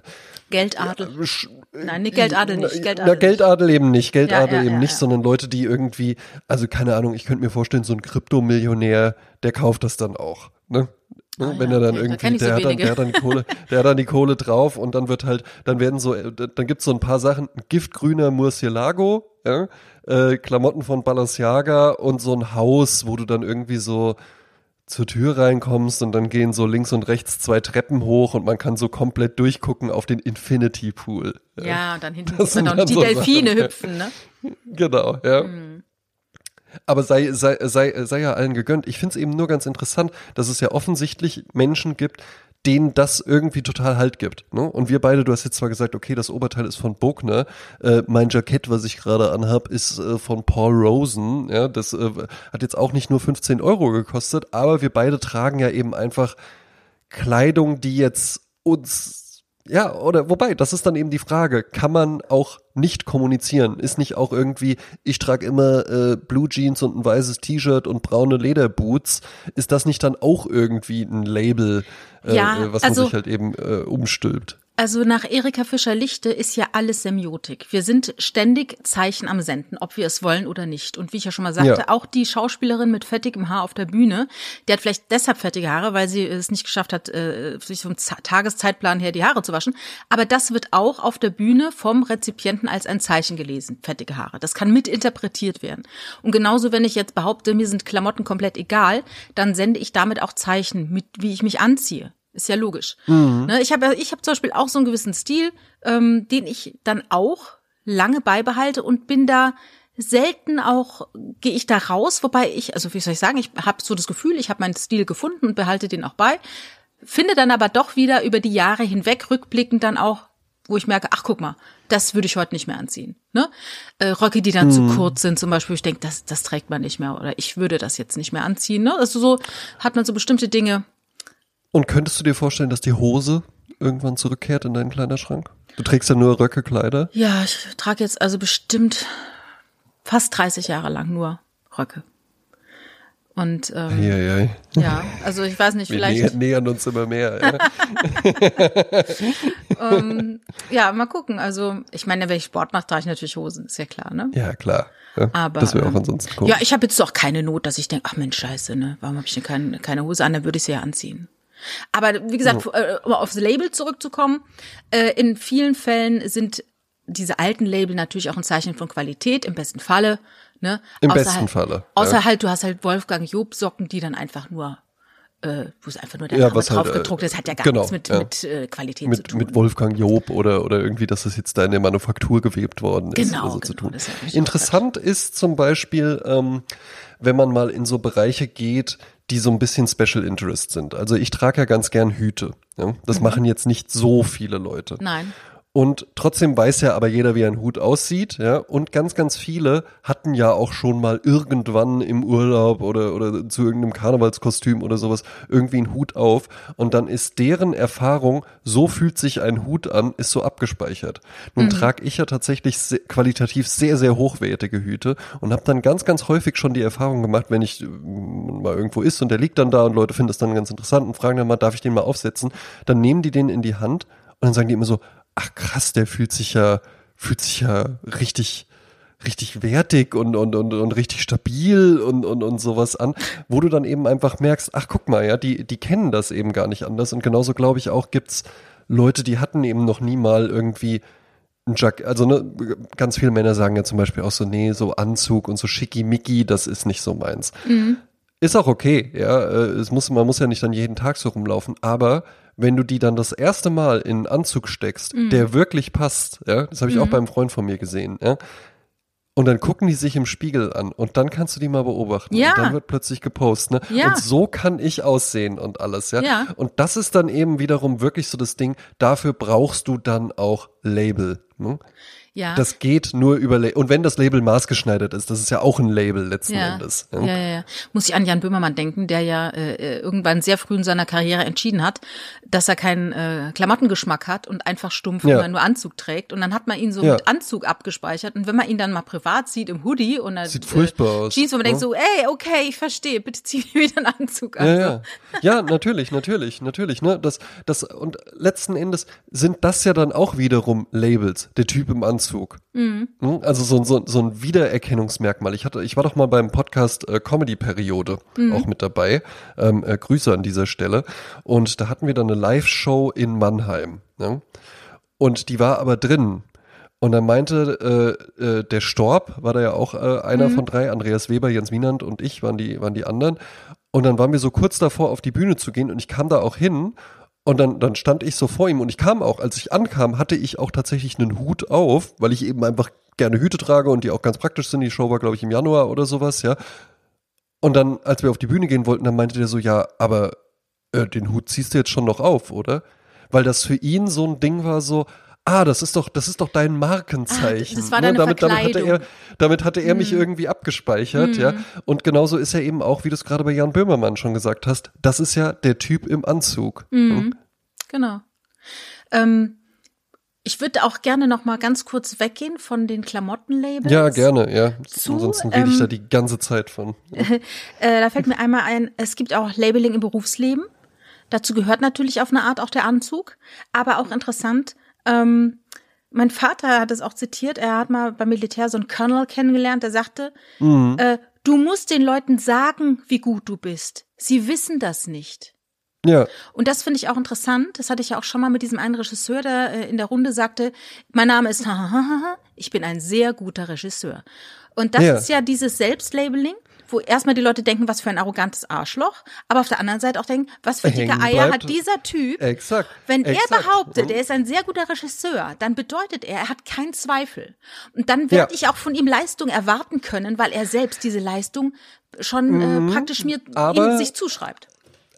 Geldadel. Ja, sch- Nein, nee, Geldadel nicht. Geldadel Na, Geldadel eben nicht, Geldadel Ja, ja, eben nicht, sondern Leute, die irgendwie, also keine Ahnung, ich könnte mir vorstellen, so ein Kryptomillionär, der kauft das dann auch, ne? Ne, Ah, Wenn ja, er dann okay, da irgendwie, kenn ich so der, hat dann, der hat dann die Kohle, der hat dann die Kohle drauf und dann wird halt, dann werden so, dann gibt's so ein paar Sachen, giftgrüner Murcielago, ja, äh, Klamotten von Balenciaga und so ein Haus, wo du dann irgendwie so zur Tür reinkommst und dann gehen so links und rechts zwei Treppen hoch und man kann so komplett durchgucken auf den Infinity Pool. Ja, und dann hinten Das sind auch dann die so Delfine Sachen, ja. hüpfen, ne? Genau, ja. Hm. Aber sei, sei, sei, sei ja allen gegönnt. Ich finde es eben nur ganz interessant, dass es ja offensichtlich Menschen gibt, denen das irgendwie total Halt gibt. Ne? Und wir beide, du hast jetzt zwar gesagt, okay, das Oberteil ist von Bogner, äh, mein Jackett, was ich gerade anhab, ist äh, von Paul Rosen. Ja, das äh, hat jetzt auch nicht nur 15 Euro gekostet, aber wir beide tragen ja eben einfach Kleidung, die jetzt uns ja, oder wobei, das ist dann eben die Frage, kann man auch nicht kommunizieren? Ist nicht auch irgendwie, ich trage immer äh, Blue Jeans und ein weißes T-Shirt und braune Lederboots, ist das nicht dann auch irgendwie ein Label, äh, Ja, äh, was also- man sich halt eben äh, umstülpt? Also nach Erika Fischer-Lichte ist ja alles Semiotik. Wir sind ständig Zeichen am Senden, ob wir es wollen oder nicht. Und wie ich ja schon mal sagte, Ja. auch die Schauspielerin mit fettigem Haar auf der Bühne, die hat vielleicht deshalb fettige Haare, weil sie es nicht geschafft hat, äh, sich vom Tageszeitplan her die Haare zu waschen. Aber das wird auch auf der Bühne vom Rezipienten als ein Zeichen gelesen, fettige Haare. Das kann mitinterpretiert werden. Und genauso, wenn ich jetzt behaupte, mir sind Klamotten komplett egal, dann sende ich damit auch Zeichen, mit wie ich mich anziehe. Ist ja logisch. Ne, ich habe ich hab zum Beispiel auch so einen gewissen Stil, ähm, den ich dann auch lange beibehalte und bin da selten auch, gehe ich da raus, wobei ich, also wie soll ich sagen, ich habe so das Gefühl, ich habe meinen Stil gefunden und behalte den auch bei, finde dann aber doch wieder über die Jahre hinweg rückblickend dann auch, wo ich merke, ach guck mal, das würde ich heute nicht mehr anziehen. Ne? Äh, Röcke, die dann zu kurz sind, zum Beispiel, ich denke, das, das trägt man nicht mehr oder ich würde das jetzt nicht mehr anziehen. Ne? Also so hat man so bestimmte Dinge, Und könntest du dir vorstellen, dass die Hose irgendwann zurückkehrt in deinen Kleiderschrank? Du trägst ja nur Röcke, Kleider. Ja, ich trage jetzt also bestimmt fast 30 Jahre lang nur Röcke. Und ähm, Eieiei. ja, also ich weiß nicht, Wir vielleicht, nähern, nähern uns immer mehr. Ja. ähm, ja, mal gucken. Also ich meine, wenn ich Sport mache, trage ich natürlich Hosen, ist ja klar, ne? ja, klar. Ja, Aber, das wäre auch ähm, ansonsten cool. Ja, ich habe jetzt auch keine Not, dass ich denke, ach Mensch, scheiße, ne? Warum habe ich denn keine, keine Hose an? Dann würde ich sie ja anziehen. Aber wie gesagt, äh, um aufs Label zurückzukommen, äh, in vielen Fällen sind diese alten Label natürlich auch ein Zeichen von Qualität, im besten Falle. Ne? Im Außer besten halt, Falle, Außer ja. halt, du hast halt Wolfgang Job Socken, die dann einfach nur, äh, wo es einfach nur der Ja, Name halt, drauf äh, gedruckt ist, hat ja gar genau, nichts mit, ja. mit äh, Qualität zu mit, tun. mit Wolfgang Job oder, oder irgendwie, dass es jetzt da in der Manufaktur gewebt worden ist Genau, oder so zu genau, ist ja Interessant ist zum Beispiel, ähm, wenn man mal in so Bereiche geht, die so ein bisschen Special Interest sind. Also ich trage ja ganz gern Hüte. Ja? Das Mhm. machen jetzt nicht so viele Leute. Nein. Und trotzdem weiß ja aber jeder, wie ein Hut aussieht, ja. Und ganz, ganz viele hatten ja auch schon mal irgendwann im Urlaub oder, oder zu irgendeinem Karnevalskostüm oder sowas irgendwie einen Hut auf. Und dann ist deren Erfahrung, so fühlt sich ein Hut an, ist so abgespeichert. Nun trage ich ja tatsächlich se qualitativ sehr, sehr hochwertige Hüte und habe dann ganz, ganz häufig schon die Erfahrung gemacht, wenn ich äh, mal irgendwo ist und der liegt dann da und Leute finden das dann ganz interessant und fragen dann mal, darf ich den mal aufsetzen? Dann nehmen die den in die Hand und dann sagen die immer so, ach krass, der fühlt sich ja, fühlt sich ja richtig, richtig wertig und, und, und, und richtig stabil und, und, und sowas an, wo du dann eben einfach merkst, ach guck mal, ja, die, die kennen das eben gar nicht anders. Und genauso glaube ich auch, gibt's Leute, die hatten eben noch nie mal irgendwie ein Jack, also ne, ganz viele Männer sagen ja zum Beispiel auch so, nee, so Anzug und so schickimicki, das ist nicht so meins. Ist auch okay, ja. äh, Es muss, man muss ja nicht dann jeden Tag so rumlaufen, aber wenn du die dann das erste Mal in einen Anzug steckst, Mhm. der wirklich passt, ja, das habe ich auch beim Freund von mir gesehen, ja. Und dann gucken die sich im Spiegel an und dann kannst du die mal beobachten. Ja. Und dann wird plötzlich gepostet, ne? Ja. Und so kann ich aussehen und alles, ja? Ja. Und das ist dann eben wiederum wirklich so das Ding, dafür brauchst du dann auch Label. Ne? Ja. Das geht nur über La und wenn das Label maßgeschneidert ist, das ist ja auch ein Label letzten ja. Endes. Ja. ja, ja, Muss ich an Jan Böhmermann denken, der ja äh, irgendwann sehr früh in seiner Karriere entschieden hat, dass er keinen äh, Klamottengeschmack hat und einfach stumpf immer nur Anzug trägt. Und dann hat man ihn so mit Anzug abgespeichert. Und wenn man ihn dann mal privat sieht im Hoodie und er, Sieht furchtbar aus, Jeans, wo man ne? denkt so, ey, okay, ich verstehe, bitte zieh mir wieder einen Anzug an. Ja, ja. ja, natürlich, natürlich, natürlich. Ne? Das, das, und letzten Endes sind das ja dann auch wiederum Labels, der Typ im Anzug. Mhm. Also so, so, so ein Wiedererkennungsmerkmal. Ich hatte, ich war doch mal beim Podcast äh, Comedy-Periode auch mit dabei. Ähm, äh, Grüße an dieser Stelle. Und da hatten wir dann eine Live-Show in Mannheim. Ne? Und die war aber drin. Und dann meinte äh, äh, der Storb, war da ja auch äh, einer von drei, Andreas Weber, Jens Wienand und ich waren die, waren die anderen. Und dann waren wir so kurz davor, auf die Bühne zu gehen und ich kam da auch hin und dann, dann stand ich so vor ihm und ich kam auch, als ich ankam, hatte ich auch tatsächlich einen Hut auf, weil ich eben einfach gerne Hüte trage und die auch ganz praktisch sind. Die Show war, glaube ich, im Januar oder sowas, ja. Und dann, als wir auf die Bühne gehen wollten, dann meinte der so, ja, aber äh, den Hut ziehst du jetzt schon noch auf, oder? Weil das für ihn so ein Ding war so, ah, das ist doch, das ist doch dein Markenzeichen. Ah, das war ne? deine damit, damit hatte er, damit hatte er mich Mhm. irgendwie abgespeichert, ja. Und genauso ist er eben auch, wie du es gerade bei Jan Böhmermann schon gesagt hast, das ist ja der Typ im Anzug. Mhm. Genau. Ähm, ich würde auch gerne noch mal ganz kurz weggehen von den Klamottenlabels. Ja, gerne, ja. Zu, Ansonsten rede ich ähm, da die ganze Zeit von. Äh, da fällt mir einmal ein, es gibt auch Labeling im Berufsleben. Dazu gehört natürlich auf eine Art auch der Anzug. Aber auch interessant, ähm, mein Vater hat es auch zitiert, er hat mal beim Militär so einen Colonel kennengelernt, der sagte, Mhm. äh, du musst den Leuten sagen, wie gut du bist. Sie wissen das nicht. Ja, Und das finde ich auch interessant. Das hatte ich ja auch schon mal mit diesem einen Regisseur, der äh, in der Runde sagte, mein Name ist ich bin ein sehr guter Regisseur. Und das Ja. ist ja dieses Selbstlabeling, wo erstmal die Leute denken, was für ein arrogantes Arschloch, aber auf der anderen Seite auch denken, was für dicke Eier hat dieser Typ. exakt. Wenn exakt. er behauptet, Mhm. er ist ein sehr guter Regisseur, dann bedeutet er, er hat keinen Zweifel. Und dann werde Ja. ich auch von ihm Leistung erwarten können, weil er selbst diese Leistung schon äh, praktisch mir Mhm. Aber- sich zuschreibt.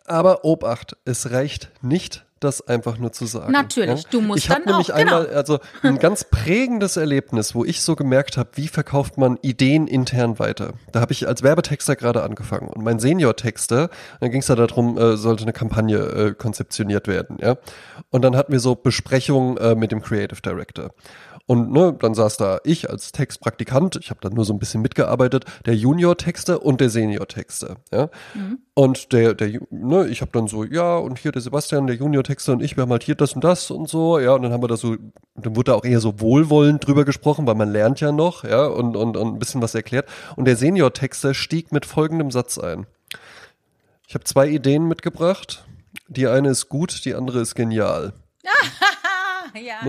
Aber Obacht, es reicht nicht, das einfach nur zu sagen. Natürlich, ja? du musst ich dann nämlich auch, genau. einmal, also ein ganz prägendes Erlebnis, wo ich so gemerkt habe, wie verkauft man Ideen intern weiter. Da habe ich als Werbetexter gerade angefangen und mein Senior-Texter, dann ging es da darum, äh, sollte eine Kampagne äh, konzeptioniert werden, ja. Und dann hatten wir so Besprechungen äh, mit dem Creative Director. Und ne, dann saß da ich als Textpraktikant, ich habe da nur so ein bisschen mitgearbeitet, der Junior-Texter und der Senior-Texter. Ja? Und der, der, ne, ich habe dann so, ja, und hier der Sebastian, der Junior-Texter und ich, wir haben halt hier das und das und so, ja, und dann haben wir da so, dann wurde da auch eher so wohlwollend drüber gesprochen, weil man lernt ja noch, ja, und, und, und ein bisschen was erklärt. Und der Senior-Texter stieg mit folgendem Satz ein. Ich habe zwei Ideen mitgebracht. Die eine ist gut, die andere ist genial. ja,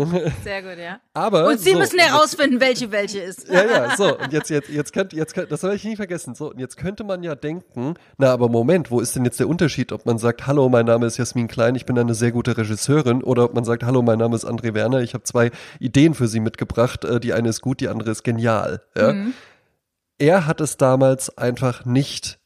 sehr gut, ja. Aber Und Sie so, müssen herausfinden, welche welche ist. Ja, ja, so, und jetzt, jetzt, jetzt könnt, jetzt könnt, das werde ich nie vergessen. So, und jetzt könnte man ja denken, na, aber Moment, wo ist denn jetzt der Unterschied, ob man sagt, hallo, mein Name ist Jasmin Klein, ich bin eine sehr gute Regisseurin, oder ob man sagt, hallo, mein Name ist André Werner, ich habe zwei Ideen für Sie mitgebracht, äh, die eine ist gut, die andere ist genial. Ja? Er hat es damals einfach nicht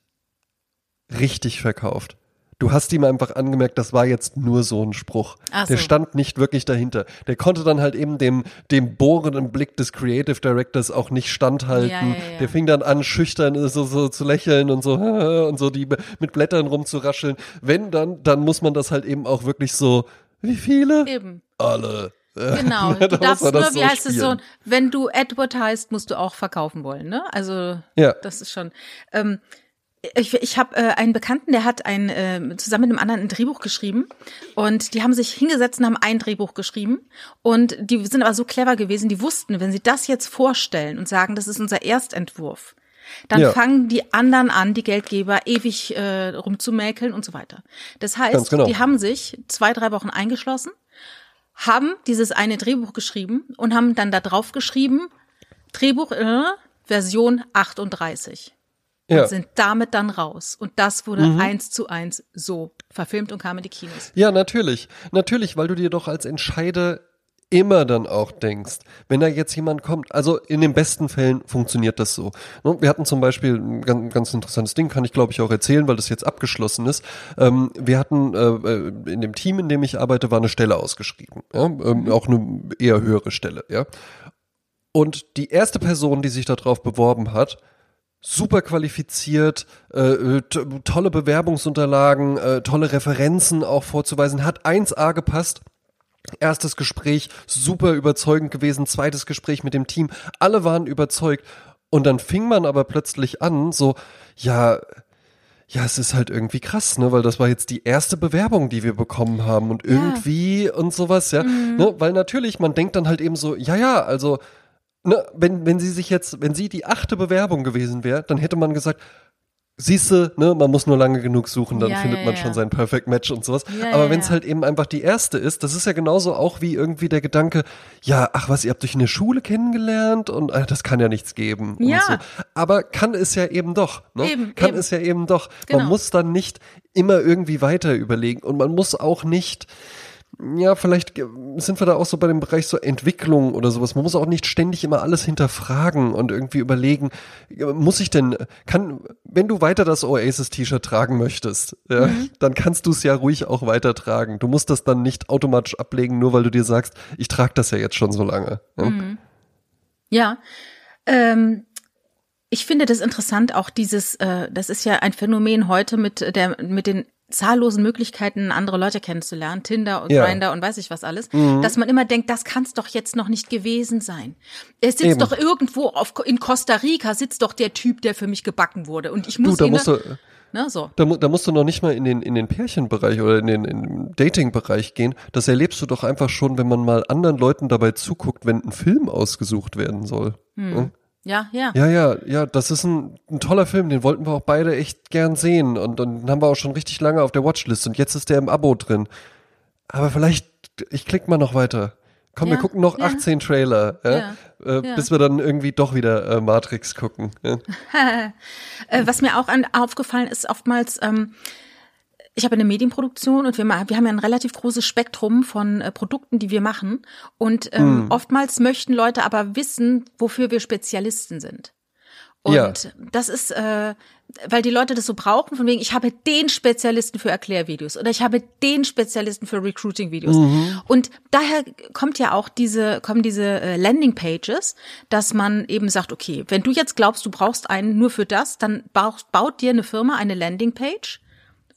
richtig verkauft. Du hast ihm einfach angemerkt, das war jetzt nur so ein Spruch. Ach Der so. stand nicht wirklich dahinter. Der konnte dann halt eben dem, dem bohrenden Blick des Creative Directors auch nicht standhalten. Ja, ja, ja. Der fing dann an, schüchtern so, so zu lächeln und so und so die mit Blättern rumzurascheln. Wenn dann, dann muss man das halt eben auch wirklich so, wie viele? Eben. Alle. Äh, Genau. Du darfst nur, das wie heißt es so, wenn du advertised, musst du auch verkaufen wollen, ne? Also Ja. das ist schon. Ähm, ich ich habe äh, einen Bekannten, der hat ein äh, zusammen mit einem anderen ein Drehbuch geschrieben und die haben sich hingesetzt und haben ein Drehbuch geschrieben und die sind aber so clever gewesen, die wussten, wenn sie das jetzt vorstellen und sagen, das ist unser Erstentwurf, dann Ja. fangen die anderen an, die Geldgeber ewig äh, rumzumäkeln und so weiter. Das heißt, genau. die haben sich zwei, drei Wochen eingeschlossen, haben dieses eine Drehbuch geschrieben und haben dann da drauf geschrieben, Drehbuch äh, Version 38 Ja. und sind damit dann raus. Und das wurde eins zu eins so verfilmt und kam in die Kinos. Ja, natürlich. Natürlich, weil du dir doch als Entscheider immer dann auch denkst, wenn da jetzt jemand kommt, also in den besten Fällen funktioniert das so. Ne, Wir hatten zum Beispiel ein ganz, ganz interessantes Ding, kann ich glaube ich auch erzählen, weil das jetzt abgeschlossen ist. Ähm, wir hatten äh, äh, in dem Team, in dem ich arbeite, war eine Stelle ausgeschrieben, ähm, auch eine eher höhere Stelle, ja. Und die erste Person, die sich darauf beworben hat, super qualifiziert, äh, tolle Bewerbungsunterlagen, äh, tolle Referenzen auch vorzuweisen, hat 1A gepasst. Erstes Gespräch super überzeugend gewesen, zweites Gespräch mit dem Team, alle waren überzeugt. Und dann fing man aber plötzlich an, so, ja, ja, es ist halt irgendwie krass, ne, weil das war jetzt die erste Bewerbung, die wir bekommen haben und irgendwie ja. und sowas, ja, mhm. ne, weil natürlich, man denkt dann halt eben so, ja, ja, also, ne, wenn, wenn sie sich jetzt, wenn sie die achte Bewerbung gewesen wäre, dann hätte man gesagt, siehste, ne, man muss nur lange genug suchen, dann ja, findet ja, man ja. schon sein Perfect Match und sowas. Aber wenn es halt eben einfach die erste ist, das ist ja genauso auch wie irgendwie der Gedanke, ja, ach was, ihr habt euch in der Schule kennengelernt und äh, das kann ja nichts geben. Ja. So. Aber kann es ja eben doch. Ne? Eben, kann eben. es ja eben doch. Genau. Man muss dann nicht immer irgendwie weiter überlegen und man muss auch nicht ja, vielleicht sind wir da auch so bei dem Bereich so Entwicklung oder sowas. Man muss auch nicht ständig immer alles hinterfragen und irgendwie überlegen, muss ich denn, kann, wenn du weiter das Oasis-T-Shirt tragen möchtest, ja, mhm. dann kannst du es ja ruhig auch weiter tragen. Du musst das dann nicht automatisch ablegen, nur weil du dir sagst, ich trage das ja jetzt schon so lange. Ja, mhm. ja. Ähm, ich finde das interessant, auch dieses, äh, das ist ja ein Phänomen heute mit der, mit den zahllosen Möglichkeiten, andere Leute kennenzulernen, Tinder und ja. Grinder und weiß ich was alles, mhm. dass man immer denkt, das kann es doch jetzt noch nicht gewesen sein. Es sitzt Eben. doch irgendwo auf, in Costa Rica sitzt doch der Typ, der für mich gebacken wurde und ich muss du, da musst du, Ne, so. Da, da, musst du noch nicht mal in den, in den Pärchenbereich oder in den, in den Dating-Bereich gehen. Das erlebst du doch einfach schon, wenn man mal anderen Leuten dabei zuguckt, wenn ein Film ausgesucht werden soll. Hm. Ja? Ja, ja. Ja, ja, das ist ein, ein toller Film, den wollten wir auch beide echt gern sehen und dann haben wir auch schon richtig lange auf der Watchlist und jetzt ist der im Abo drin. Aber vielleicht, ich klick mal noch weiter. Komm, ja, wir gucken noch ja. 18 Trailer, ja, äh, bis wir dann irgendwie doch wieder äh, Matrix gucken. Äh, was mir auch an, aufgefallen ist, oftmals, ähm, ich habe eine Medienproduktion und wir, wir haben ja ein relativ großes Spektrum von äh, Produkten, die wir machen. Und ähm, mm. oftmals möchten Leute aber wissen, wofür wir Spezialisten sind. Und ja. das ist, äh, weil die Leute das so brauchen, von wegen, ich habe den Spezialisten für Erklärvideos oder ich habe den Spezialisten für Recruiting-Videos. Mhm. Und daher kommt ja auch diese, kommen diese äh, Landing-Pages, dass man eben sagt, okay, wenn du jetzt glaubst, du brauchst einen nur für das, dann baut, baut dir eine Firma eine Landing-Page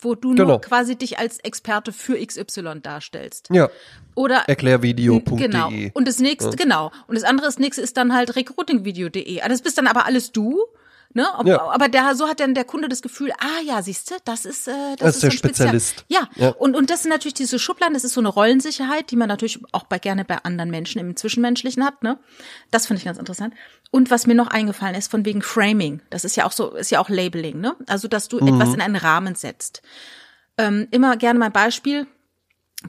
wo du genau. nur quasi dich als Experte für XY darstellst. Ja. Oder erklärvideo.de. Genau. Und das nächste, ja. genau. Und das andere, das nächste ist dann halt recruitingvideo.de. Also das bist dann aber alles du. Ne? Ob, ja. Aber der, so hat dann der Kunde das Gefühl, ah ja, siehst du, das ist, äh, das, das ist der Spezialist. Ja. ja, Und, und das sind natürlich diese Schubladen, das ist so eine Rollensicherheit, die man natürlich auch bei, gerne bei anderen Menschen im Zwischenmenschlichen hat. Ne? Das finde ich ganz interessant. Und was mir noch eingefallen ist, von wegen Framing, das ist ja auch so, ist ja auch Labeling, ne? Also, dass du mhm. etwas in einen Rahmen setzt. Ähm, immer gerne mein Beispiel,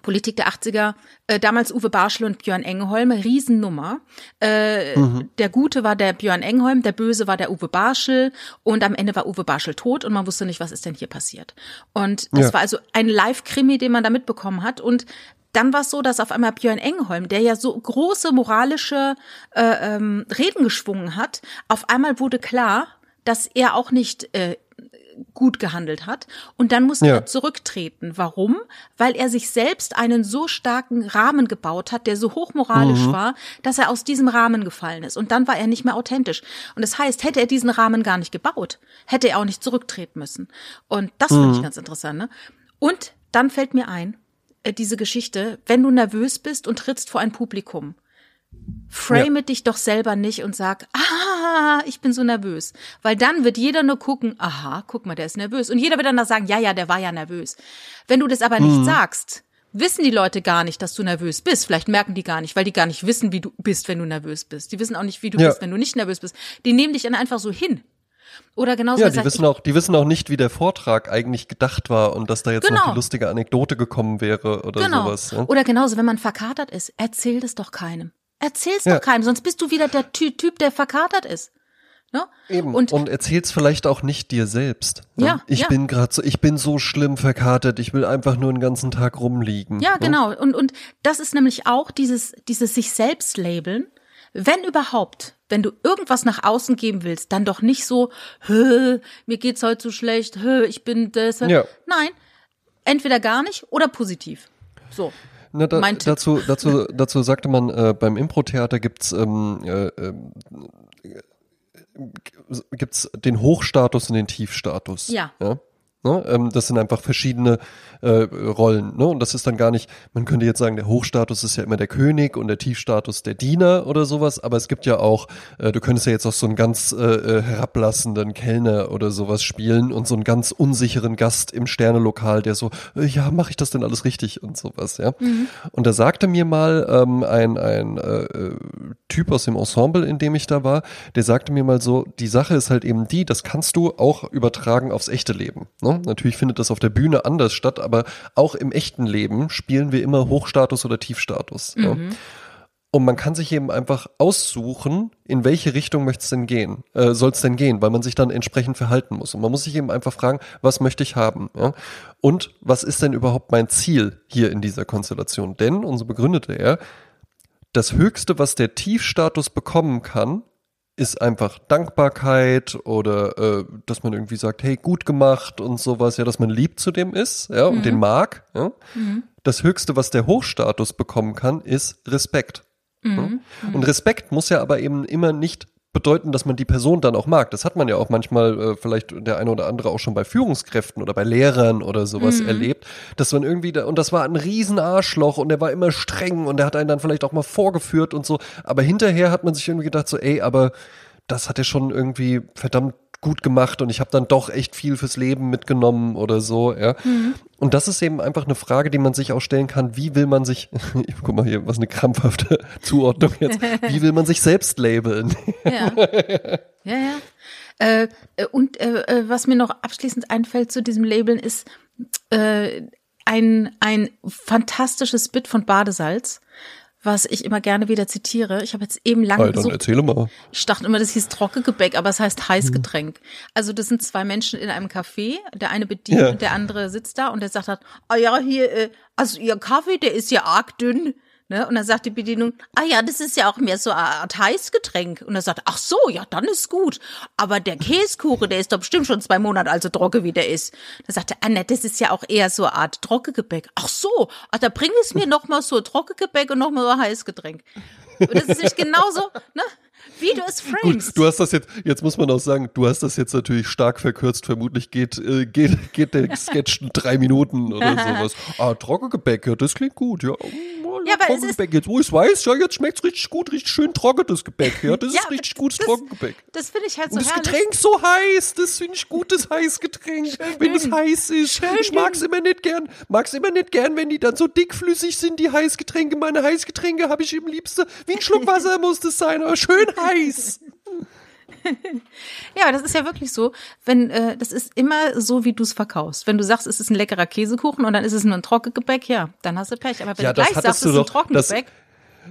Politik der 80er, äh, damals Uwe Barschel und Björn Engholm, Riesennummer. Äh, mhm. Der Gute war der Björn Engholm, der Böse war der Uwe Barschel und am Ende war Uwe Barschel tot und man wusste nicht, was ist denn hier passiert. Und das ja. war also ein Live-Krimi, den man da mitbekommen hat und dann war es so, dass auf einmal Björn Engholm, der ja so große moralische äh, ähm, Reden geschwungen hat, auf einmal wurde klar, dass er auch nicht äh, gut gehandelt hat. Und dann musste ja. er zurücktreten. Warum? Weil er sich selbst einen so starken Rahmen gebaut hat, der so hochmoralisch mhm. war, dass er aus diesem Rahmen gefallen ist. Und dann war er nicht mehr authentisch. Und das heißt, hätte er diesen Rahmen gar nicht gebaut, hätte er auch nicht zurücktreten müssen. Und das mhm. finde ich ganz interessant. Ne? Und dann fällt mir ein, äh, diese Geschichte, wenn du nervös bist und trittst vor ein Publikum, Frame ja. dich doch selber nicht und sag, ah, ich bin so nervös. Weil dann wird jeder nur gucken, aha, guck mal, der ist nervös. Und jeder wird dann sagen, ja, ja, der war ja nervös. Wenn du das aber nicht mhm. sagst, wissen die Leute gar nicht, dass du nervös bist. Vielleicht merken die gar nicht, weil die gar nicht wissen, wie du bist, wenn du nervös bist. Die wissen auch nicht, wie du ja. bist, wenn du nicht nervös bist. Die nehmen dich dann einfach so hin. Oder genauso Ja, die sagt, wissen auch, die wissen auch nicht, wie der Vortrag eigentlich gedacht war und dass da jetzt genau. noch die lustige Anekdote gekommen wäre oder genau. sowas. Ja? Oder genauso, wenn man verkatert ist, erzähl das doch keinem. Erzähl's ja. doch keinem, sonst bist du wieder der Typ, der verkatert ist. Ne? Eben. Und, und erzähl's vielleicht auch nicht dir selbst. Ne? Ja. Ich ja. bin gerade so, ich bin so schlimm verkatert, ich will einfach nur den ganzen Tag rumliegen. Ja, ne? genau. Und, und das ist nämlich auch dieses, dieses sich selbst labeln. Wenn überhaupt, wenn du irgendwas nach außen geben willst, dann doch nicht so, mir geht's heute so schlecht, ich bin das. Ja. Nein, entweder gar nicht oder positiv. So. Na, da, Mein Tipp. dazu, dazu, dazu sagte man, äh, beim Impro-Theater gibt's ähm, äh, ähm, gibt's den Hochstatus und den Tiefstatus. Ja. ja? Ne? Ähm, das sind einfach verschiedene äh, Rollen. Ne? Und das ist dann gar nicht, man könnte jetzt sagen, der Hochstatus ist ja immer der König und der Tiefstatus der Diener oder sowas, aber es gibt ja auch, äh, du könntest ja jetzt auch so einen ganz äh, äh, herablassenden Kellner oder sowas spielen und so einen ganz unsicheren Gast im Sternelokal, der so, äh, ja, mache ich das denn alles richtig und sowas, ja. Und da sagte mir mal ähm, ein, ein äh, Typ aus dem Ensemble, in dem ich da war, der sagte mir mal so, die Sache ist halt eben die, das kannst du auch übertragen aufs echte Leben. Ne? Natürlich findet das auf der Bühne anders statt, aber auch im echten Leben spielen wir immer Hochstatus oder Tiefstatus. Ja? Und man kann sich eben einfach aussuchen, in welche Richtung möchte es denn gehen, äh, soll es denn gehen, weil man sich dann entsprechend verhalten muss. Und man muss sich eben einfach fragen, was möchte ich haben? Ja? Und was ist denn überhaupt mein Ziel hier in dieser Konstellation? Denn, und so begründete er, das Höchste, was der Tiefstatus bekommen kann, ist einfach Dankbarkeit oder äh, dass man irgendwie sagt, hey, gut gemacht und sowas, ja, dass man lieb zu dem ist, ja, und den mag. Ja. Das Höchste, was der Hochstatus bekommen kann, ist Respekt. Ja. Und Respekt muss ja aber eben immer nicht bedeuten, dass man die Person dann auch mag. Das hat man ja auch manchmal äh, vielleicht der eine oder andere auch schon bei Führungskräften oder bei Lehrern oder sowas erlebt, dass man irgendwie da, und das war ein Riesenarschloch und der war immer streng und der hat einen dann vielleicht auch mal vorgeführt und so, aber hinterher hat man sich irgendwie gedacht so, ey, aber das hat er schon irgendwie verdammt gut gemacht und ich habe dann doch echt viel fürs Leben mitgenommen oder so, ja. Und das ist eben einfach eine Frage, die man sich auch stellen kann, wie will man sich, guck mal hier, was eine krampfhafte Zuordnung jetzt, wie will man sich selbst labeln? Ja, ja, ja. Äh, äh, und äh, äh, was mir noch abschließend einfällt zu diesem Labeln ist äh, ein, ein fantastisches Bit von Badesalz, was ich immer gerne wieder zitiere. Ich habe jetzt eben lange Alter, dann gesucht. erzähle mal. Ich dachte immer, das hieß Trockengebäck, aber es heißt Heißgetränk. Also das sind zwei Menschen in einem Café, der eine bedient Ja. und der andere sitzt da und der sagt halt, ah ja, hier, äh, also ihr Kaffee, der ist ja arg dünn. Ne? Und dann sagt die Bedienung, ah ja, das ist ja auch mehr so eine Art Heißgetränk. Und er sagt, ach so, ja, dann ist gut. Aber der Käsekuchen, der ist doch bestimmt schon zwei Monate alt so trocken, wie der ist. Da sagt er, ah ne, das ist ja auch eher so eine Art Trockengebäck. Ach so, ach, da bring es mir noch mal so Trockengebäck und noch mal so ein Heißgetränk. Und das ist nicht genauso, ne? Wie du es framest. Gut, du hast das jetzt, jetzt muss man auch sagen, du hast das jetzt natürlich stark verkürzt. Vermutlich geht, äh, geht, geht der Sketch in drei Minuten oder sowas. Ah, Trockengebäck, ja, das klingt gut, ja. Oh, Ja, aber es Trockengebäck, jetzt wo ich weiß, ja, jetzt schmeckt's richtig gut, richtig schön trockenes Gebäck, ja, das Ja, ist richtig gutes das- Trockengebäck. Das finde ich halt so Und das herrlich. Getränk so heiß, das finde ich gutes Heißgetränk, wenn es heiß ist. ich mag's immer nicht gern, mag's immer nicht gern, wenn die dann so dickflüssig sind, die Heißgetränke. Meine Heißgetränke habe ich im liebsten, wie ein Schluck Wasser muss das sein, aber schön heiß. Ja, das ist ja wirklich so, wenn äh, das ist immer so, wie du es verkaufst. Wenn du sagst, es ist ein leckerer Käsekuchen und dann ist es nur ein Trockengebäck, ja, dann hast du Pech. Aber wenn Ja, du gleich sagst, es ist ein doch- das- Trockengebäck,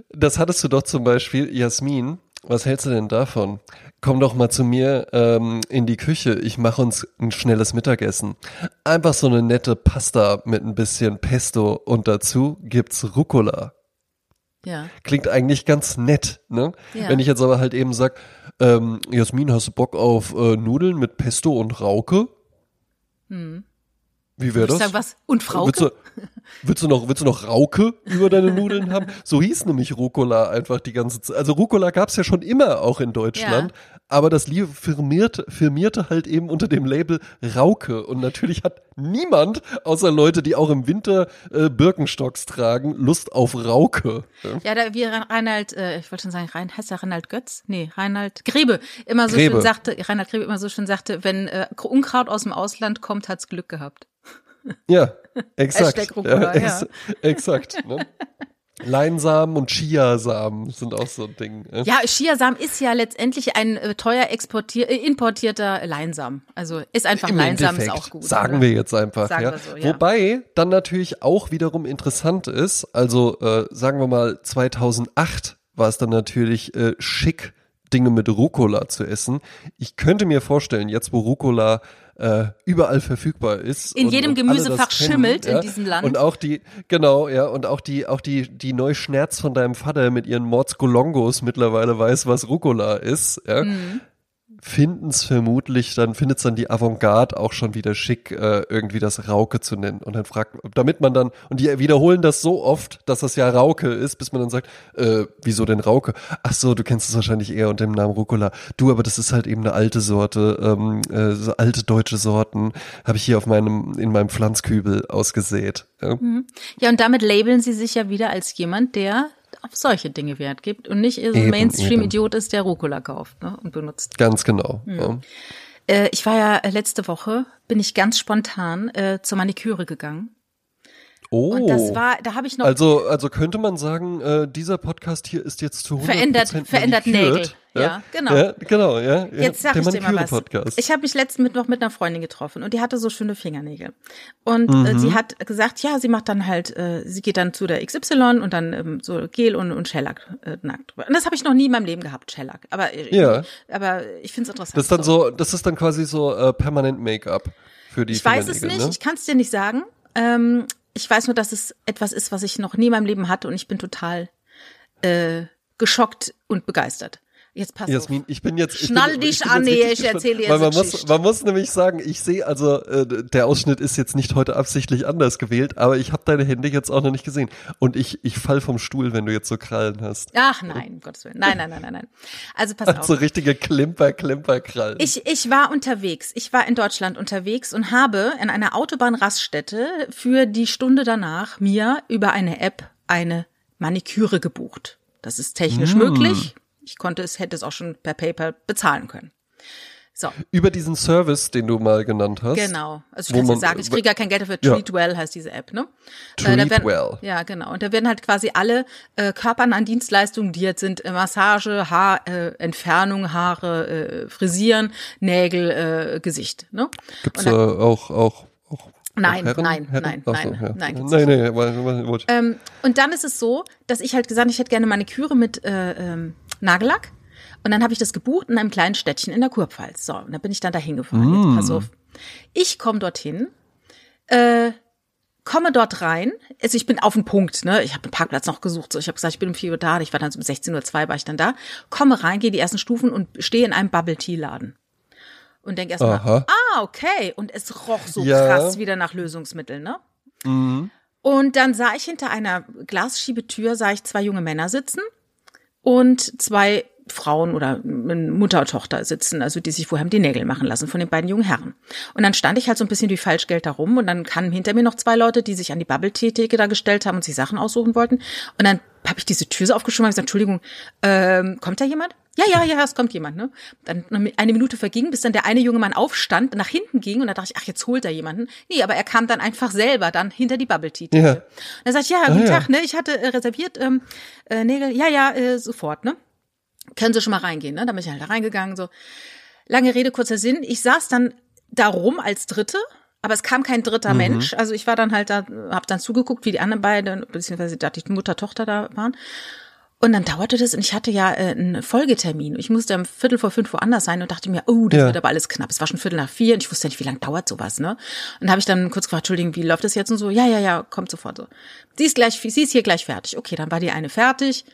Das hattest du doch zum Beispiel, Jasmin. Was hältst du denn davon? Komm doch mal zu mir ähm, in die Küche. Ich mache uns ein schnelles Mittagessen. Einfach so eine nette Pasta mit ein bisschen Pesto und dazu gibt's Rucola. Ja. Klingt eigentlich ganz nett, ne? Ja. Wenn ich jetzt aber halt eben sag, ähm, Jasmin, hast du Bock auf äh, Nudeln mit Pesto und Rauke? Wie wäre Hm. Ich das? sag was? Und Frau? Willst du, willst du noch, willst du noch Rauke über deine Nudeln haben? So hieß nämlich Rucola einfach die ganze Zeit. Also Rucola gab's ja schon immer auch in Deutschland, aber das Lied firmierte, firmierte halt eben unter dem Label Rauke. Und natürlich hat niemand, außer Leute, die auch im Winter äh, Birkenstocks tragen, Lust auf Rauke. Ja, da wie Reinhard, äh, ich wollte schon sagen, Rein, heißt er Reinhard Götz? Nee, Reinhard Grebe immer so Grebe. schön sagte, Reinhard Grebe immer so schön sagte, wenn äh, Unkraut aus dem Ausland kommt, hat's Glück gehabt. Ja, exakt. Rucola, ja. Exakt. Ne? Leinsamen und Chiasamen sind auch so ein Ding. ne? Ja, Chiasamen ist ja letztendlich ein äh, teuer exportier äh, importierter Leinsamen. Also ist einfach Im Leinsamen ist Endeffekt, auch gut. Sagen oder? wir jetzt einfach. Ja. so, ja. Wobei dann natürlich auch wiederum interessant ist, also äh, sagen wir mal 2008 war es dann natürlich äh, schick, Dinge mit Rucola zu essen. Ich könnte mir vorstellen, jetzt wo Rucola äh, überall verfügbar ist. In und, jedem und Gemüsefach schimmelt in ja, diesem Land. Und auch die, genau, ja, und auch die, auch die, die Neuschnerz von deinem Vater mit ihren Mordsgolongos mittlerweile weiß, was Rucola ist, ja. Mhm. Finden's vermutlich, dann findet's dann die Avantgarde auch schon wieder schick, äh, irgendwie das Rauke zu nennen. Und dann fragt, damit man dann, und die wiederholen das so oft, dass das ja Rauke ist, bis man dann sagt, äh, wieso denn Rauke? Ach so, du kennst es wahrscheinlich eher unter dem Namen Rucola. Du, aber das ist halt eben eine alte Sorte, ähm, äh, so alte deutsche Sorten, habe ich hier auf meinem, in meinem Pflanzkübel ausgesät. Ja. Ja, und damit labeln sie sich ja wieder als jemand, der auf solche Dinge Wert gibt und nicht so ein Mainstream-Idiot ist, der Rucola kauft ne, und benutzt. Ganz genau. Ja. Äh, ich war ja äh, letzte Woche, bin ich ganz spontan äh, zur Maniküre gegangen. Oh. Und das war, da habe ich noch Also, also könnte man sagen, äh, dieser Podcast hier ist jetzt zu 100% verändert, verändert Nägel. manikürt. Ja, genau. Ja, genau, ja. ja. Jetzt sag ich dir mal was. Maniküre-Podcast. Ich habe mich letzten Mittwoch mit einer Freundin getroffen und die hatte so schöne Fingernägel. Und Mhm. äh, sie hat gesagt, ja, sie macht dann halt, äh, sie geht dann zu der XY und dann ähm, so Gel und, und Shellac äh, nackt drüber. Und das habe ich noch nie in meinem Leben gehabt, Shellac. Aber, äh, Ja. aber ich finde es interessant. Das ist dann so, das ist dann quasi so äh, permanent Make-up für die Ich weiß es Fingernägel, nicht, Ne? ich kann es dir nicht sagen. Ähm, ich weiß nur, dass es etwas ist, was ich noch nie in meinem Leben hatte und ich bin total äh, geschockt und begeistert. Jetzt pass Jasmin, auf. ich bin jetzt. Ich Schnall bin, dich ich an, nee, ich erzähle jetzt Weil man muss, man muss nämlich sagen, ich sehe also, äh, der Ausschnitt ist jetzt nicht heute absichtlich anders gewählt, aber ich habe deine Hände jetzt auch noch nicht gesehen. Und ich, ich fall vom Stuhl, wenn du jetzt so Krallen hast. Ach nein, Gottes Willen. Nein, nein, nein, nein, nein. Also pass auf. So richtige Klimper, Klimperkrallen. Ich, ich war unterwegs. Ich war in Deutschland unterwegs und habe in einer Autobahnraststätte für die Stunde danach mir über eine App eine Maniküre gebucht. Das ist technisch möglich. Ich konnte es, hätte es auch schon per PayPal bezahlen können. So, Über diesen Service, den du mal genannt hast. genau. Also ich kann man- sagen, ich kriege ja kein Geld dafür. Ja. Treatwell heißt diese App, ne? Äh, Treatwell. Ja, genau. Und da werden halt quasi alle äh, körpernahen Dienstleistungen, die jetzt sind äh, Massage, Haar, äh, Entfernung, Haare, äh, Frisieren, Nägel, äh, Gesicht, ne? Gibt's Und äh, dann- auch, auch, auch Nein, Herren? nein, Herren? nein, Ach so, nein, ja. nein, gibt's nein, nein, nein, warte, warte, warte. Ähm, und dann ist es so, dass ich halt gesagt, ich hätte gerne Maniküre mit äh, ähm, Nagellack. Und dann habe ich das gebucht in einem kleinen Städtchen in der Kurpfalz. So, und dann bin ich dann da hingefahren. Mm. Jetzt pass auf. Ich komme dorthin, äh, komme dort rein. Also ich bin auf den Punkt, ne? Ich habe einen Parkplatz noch gesucht. So, ich habe gesagt, ich bin um 4 Uhr da. Ich war dann so um 16.02 Uhr war ich dann da. Komme rein, gehe die ersten Stufen und stehe in einem Bubble-Tea-Laden. Und denke erstmal, ah, okay. Und es roch so Ja. krass wieder nach Lösungsmitteln, ne? Und dann sah ich hinter einer Glasschiebetür, sah ich zwei junge Männer sitzen und zwei Frauen oder Mutter und Tochter sitzen, also die sich vorher die Nägel machen lassen von den beiden jungen Herren. Und dann stand ich halt so ein bisschen wie Falschgeld da rum und dann kamen hinter mir noch zwei Leute, die sich an die Bubble-Theke da gestellt haben und sich Sachen aussuchen wollten. Und dann habe ich diese Tür so aufgeschoben und gesagt, Entschuldigung, ähm, kommt da jemand? Ja, ja, ja, es kommt jemand, ne? Dann eine Minute verging, bis dann der eine junge Mann aufstand, nach hinten ging und da dachte ich, ach, jetzt holt er jemanden. Nee, aber er kam dann einfach selber dann hinter die Bubble Tea. Ja. Und er sagt, ja, guten Ah, ja. Tag, ne? Ich hatte äh, reserviert ähm, äh, Nägel. Ja, ja, äh, sofort, ne? Können Sie schon mal reingehen, ne? Da bin ich halt da reingegangen, so. Lange Rede, kurzer Sinn. Ich saß dann da rum als Dritte, aber es kam kein dritter Mensch. Also ich war dann halt da, hab dann zugeguckt, wie die anderen beiden, beziehungsweise da die Mutter, Tochter da waren. Und dann dauerte das und ich hatte ja äh, einen Folgetermin. Ich musste um Viertel vor fünf woanders sein und dachte mir, oh, das Ja. wird aber alles knapp. Es war schon Viertel nach vier und ich wusste nicht, wie lange dauert sowas, ne? Und habe ich dann kurz gefragt, Entschuldigung, wie läuft das jetzt und so? Ja, ja, ja, kommt sofort so. Sie ist gleich, sie ist hier gleich fertig. Okay, dann war die eine fertig,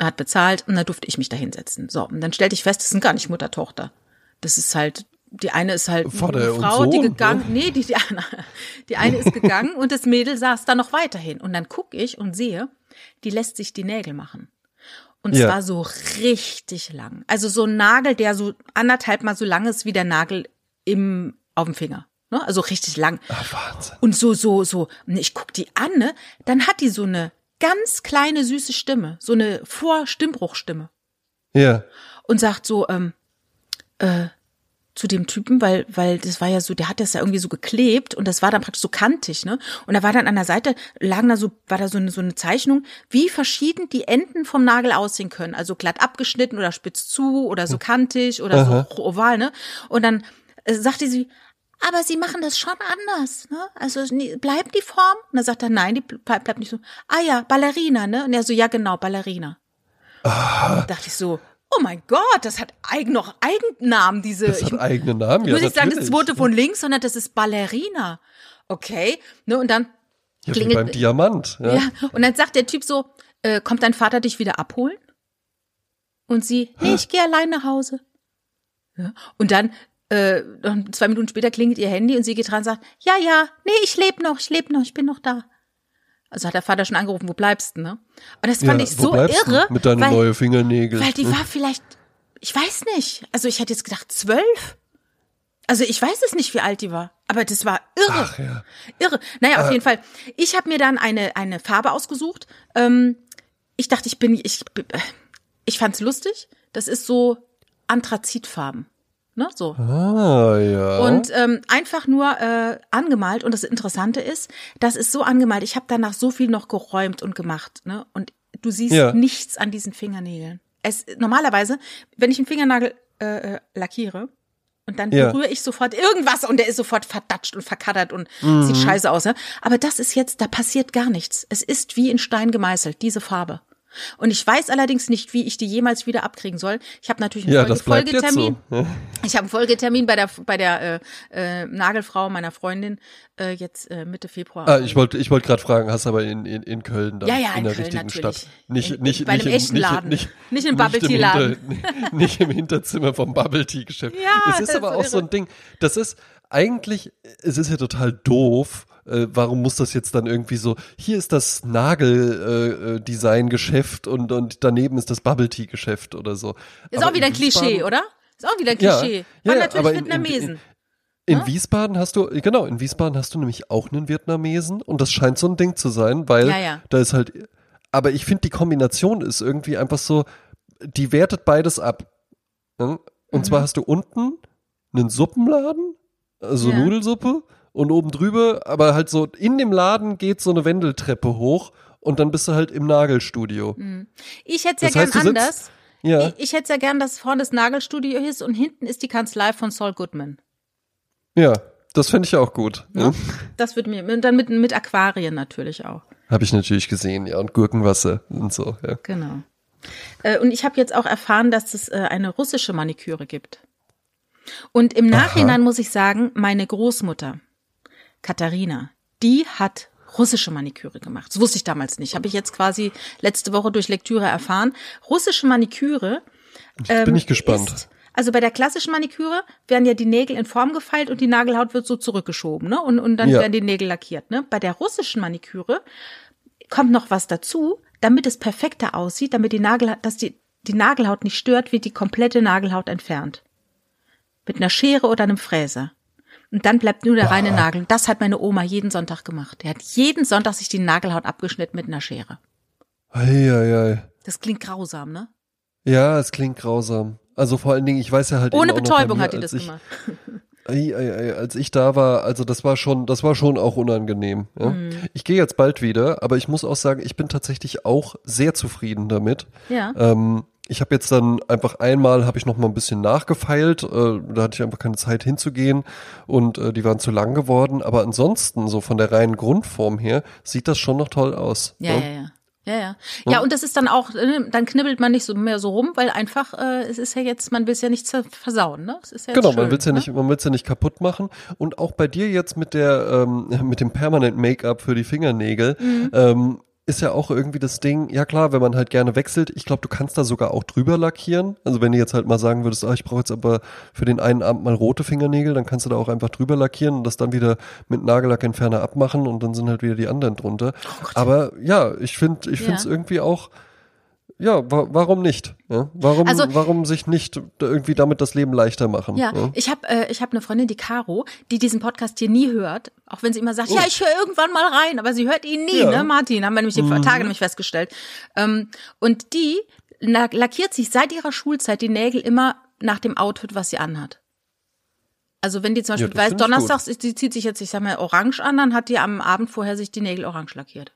hat bezahlt und dann durfte ich mich da hinsetzen. So, und dann stellte ich fest, das sind gar nicht Mutter, Tochter. Das ist halt, die eine ist halt Vater eine Frau, die Sohn, gegangen, ne? nee, die, die, eine, die eine ist gegangen und das Mädel saß da noch weiterhin. Und dann gucke ich und sehe, die lässt sich die Nägel machen. Und Ja. zwar so richtig lang. Also so ein Nagel, der so anderthalb mal so lang ist wie der Nagel im, auf dem Finger. Ne? Also richtig lang. Ach, Wahnsinn. Und so, so, so. Ich guck die an, ne? Dann hat die so eine ganz kleine süße Stimme. So eine Vorstimmbruchstimme. Ja. Und sagt so, ähm, äh, zu dem Typen, weil, weil das war ja so, der hat das ja irgendwie so geklebt und das war dann praktisch so kantig, ne? Und da war dann an der Seite, lagen da so, war da so eine, so eine Zeichnung, wie verschieden die Enden vom Nagel aussehen können. Also glatt abgeschnitten oder spitz zu oder so kantig oder so oval, ne? Und dann äh, sagte sie, aber sie machen das schon anders, ne? Also bleibt die Form? Und dann sagt er, nein, die bleib- bleibt nicht so. Ah ja, Ballerina, ne? Und er so, ja genau, Ballerina. Da dachte ich so, oh mein Gott, das hat eigen, noch Eigennamen, diese. Das ich hat eigene Namen, ich ja. muss nicht sagen, das zweite von links, sondern das ist Ballerina. Okay, ne, und dann Ja, wie klingelt- beim Diamant. Ja. ja, und dann sagt der Typ so, äh, kommt dein Vater dich wieder abholen? Und sie, nee, ich gehe allein nach Hause. Ja. Und dann äh, zwei Minuten später klingelt ihr Handy und sie geht dran und sagt, ja, ja, nee, ich lebe noch, ich lebe noch, ich bin noch da. Also hat der Vater schon angerufen, wo bleibst du, ne? Und das fand Ja, ich so irre. Mit deinen weil, neuen Fingernägeln. weil die war vielleicht, ich weiß nicht. Also ich hätte jetzt gedacht, zwölf. Also ich weiß es nicht, wie alt die war. Aber das war irre. Ach ja. Irre. Naja, auf jeden Fall. Ich habe mir dann eine, eine Farbe ausgesucht. Ähm, ich dachte, ich bin, ich, ich fand's lustig. Das ist so Anthrazitfarben. Ne, so. Ah, ja. Und ähm, einfach nur äh, angemalt. Und das Interessante ist, das ist so angemalt. Ich habe danach so viel noch geräumt und gemacht. Ne? Und du siehst Ja. nichts an diesen Fingernägeln. Es normalerweise, wenn ich einen Fingernagel äh, äh, lackiere und dann Ja. berühre ich sofort irgendwas und der ist sofort verdatscht und verkaddert und Mhm. sieht scheiße aus. Ne? Aber das ist jetzt, da passiert gar nichts. Es ist wie in Stein gemeißelt, diese Farbe. Und ich weiß allerdings nicht, wie ich die jemals wieder abkriegen soll. Ich habe natürlich einen ja, Folge Folgetermin. so. Ich habe einen Folgetermin bei der bei der äh, äh, Nagelfrau meiner Freundin äh, jetzt äh, Mitte Februar. Ah, ich wollte ich wollte gerade fragen, hast aber in, in, in Köln dann Ja, ja, in in der Köln richtigen natürlich. Stadt. Nicht, In- nicht, bei einem nicht, echten im, Laden. Nicht, Nicht im im Bubble Tea Hinter- Laden. nicht im Hinterzimmer vom Bubble Tea Geschäft. Ja, es ist aber ist auch irre. so ein Ding, das ist eigentlich, es ist ja total doof. Äh, warum muss das jetzt dann irgendwie so, hier ist das Nagel-Design-Geschäft und, und daneben ist das Bubble Tea Geschäft oder so. ist Aber auch wieder ein Klischee, oder? Ist auch wieder ein Klischee. ja, ja, natürlich aber in- in- Vietnamesen. In? Wiesbaden hast du, genau, in Wiesbaden hast du nämlich auch einen Vietnamesen und das scheint so ein Ding zu sein, weil Ja, ja. da ist halt, aber ich finde die Kombination ist irgendwie einfach so, die wertet beides ab. Ne? Und Mhm. zwar hast du unten einen Suppenladen, also Ja. Nudelsuppe und oben drüber, aber halt so in dem Laden geht so eine Wendeltreppe hoch und dann bist du halt im Nagelstudio. Ich hätte es Das ja heißt, gern du sitzt- anders. Ja, Ich, ich hätte es ja gern, dass vorne das Nagelstudio ist und hinten ist die Kanzlei von Saul Goodman. ja, das fände ich auch gut. Ne? Das würde mir, und dann mit, mit Aquarien natürlich auch. Habe ich natürlich gesehen, ja, und Gurkenwasser und so, ja. Genau. Äh, und ich habe jetzt auch erfahren, dass es äh, eine russische Maniküre gibt. Und im Nachhinein muss ich sagen, meine Großmutter, Katharina, die hat russische Maniküre gemacht. Das wusste ich damals nicht. Habe ich jetzt quasi letzte Woche durch Lektüre erfahren. Russische Maniküre. ähm, bin ich gespannt. Ist, also bei der klassischen Maniküre werden ja die Nägel in Form gefeilt und die Nagelhaut wird so zurückgeschoben, ne? Und, und dann Ja. werden die Nägel lackiert, ne? Bei der russischen Maniküre kommt noch was dazu, damit es perfekter aussieht, damit die Nagel, dass die, die Nagelhaut nicht stört, wird die komplette Nagelhaut entfernt. Mit einer Schere oder einem Fräser. Und dann bleibt nur der reine Nagel. Das hat meine Oma jeden Sonntag gemacht. Er hat jeden Sonntag sich die Nagelhaut abgeschnitten mit einer Schere. Eieiei. Das klingt grausam, ne? Ja, es klingt grausam. Also vor allen Dingen, ich weiß ja halt Ohne Betäubung mir, hat die das ich, gemacht. Ei, ei, ei, als ich da war, also das war schon, das war schon auch unangenehm. Ja? Mhm. Ich gehe jetzt bald wieder, aber ich muss auch sagen, ich bin tatsächlich auch sehr zufrieden damit. Ja. Ähm, ich habe jetzt dann einfach einmal habe ich noch mal ein bisschen nachgefeilt, äh, da hatte ich einfach keine Zeit hinzugehen und äh, die waren zu lang geworden, aber ansonsten so von der reinen Grundform her sieht das schon noch toll aus. Ja, ne? ja, ja. Ja, ja. Ja, und das ist dann auch, äh, dann knibbelt man nicht so mehr so rum, weil einfach, äh, es ist ja jetzt, man will es ja nicht versauen, ne? Es ist ja Genau, schön, man will's ja ne? nicht, man will's ja nicht kaputt machen. Und auch bei dir jetzt mit der, ähm, mit dem Permanent Make-up für die Fingernägel, Mhm. ähm, ist ja auch irgendwie das Ding, ja klar, wenn man halt gerne wechselt, ich glaube, du kannst da sogar auch drüber lackieren. Also wenn du jetzt halt mal sagen würdest, ah, ich brauche jetzt aber für den einen Abend mal rote Fingernägel, dann kannst du da auch einfach drüber lackieren und das dann wieder mit Nagellackentferner abmachen und dann sind halt wieder die anderen drunter. aber ja, ich finde, ich Oh Ja. finde es irgendwie auch, ja, wa warum nicht? Ja? Warum, Also- warum sich nicht irgendwie damit das Leben leichter machen? Ja, ich habe äh, ich hab eine Freundin, die Caro, die diesen Podcast hier nie hört, auch wenn sie immer sagt, ja, ich höre irgendwann mal rein, aber sie hört ihn nie, Oh. Ja. ne, Martin, haben wir nämlich die Tage nämlich festgestellt. Ähm, und die la- lackiert sich seit ihrer Schulzeit die Nägel immer nach dem Outfit, was sie anhat. Also wenn die zum Ja, Beispiel das weiß, donnerstags, die zieht sich jetzt, ich sag mal, orange an, dann hat die am Abend vorher sich die Nägel orange lackiert.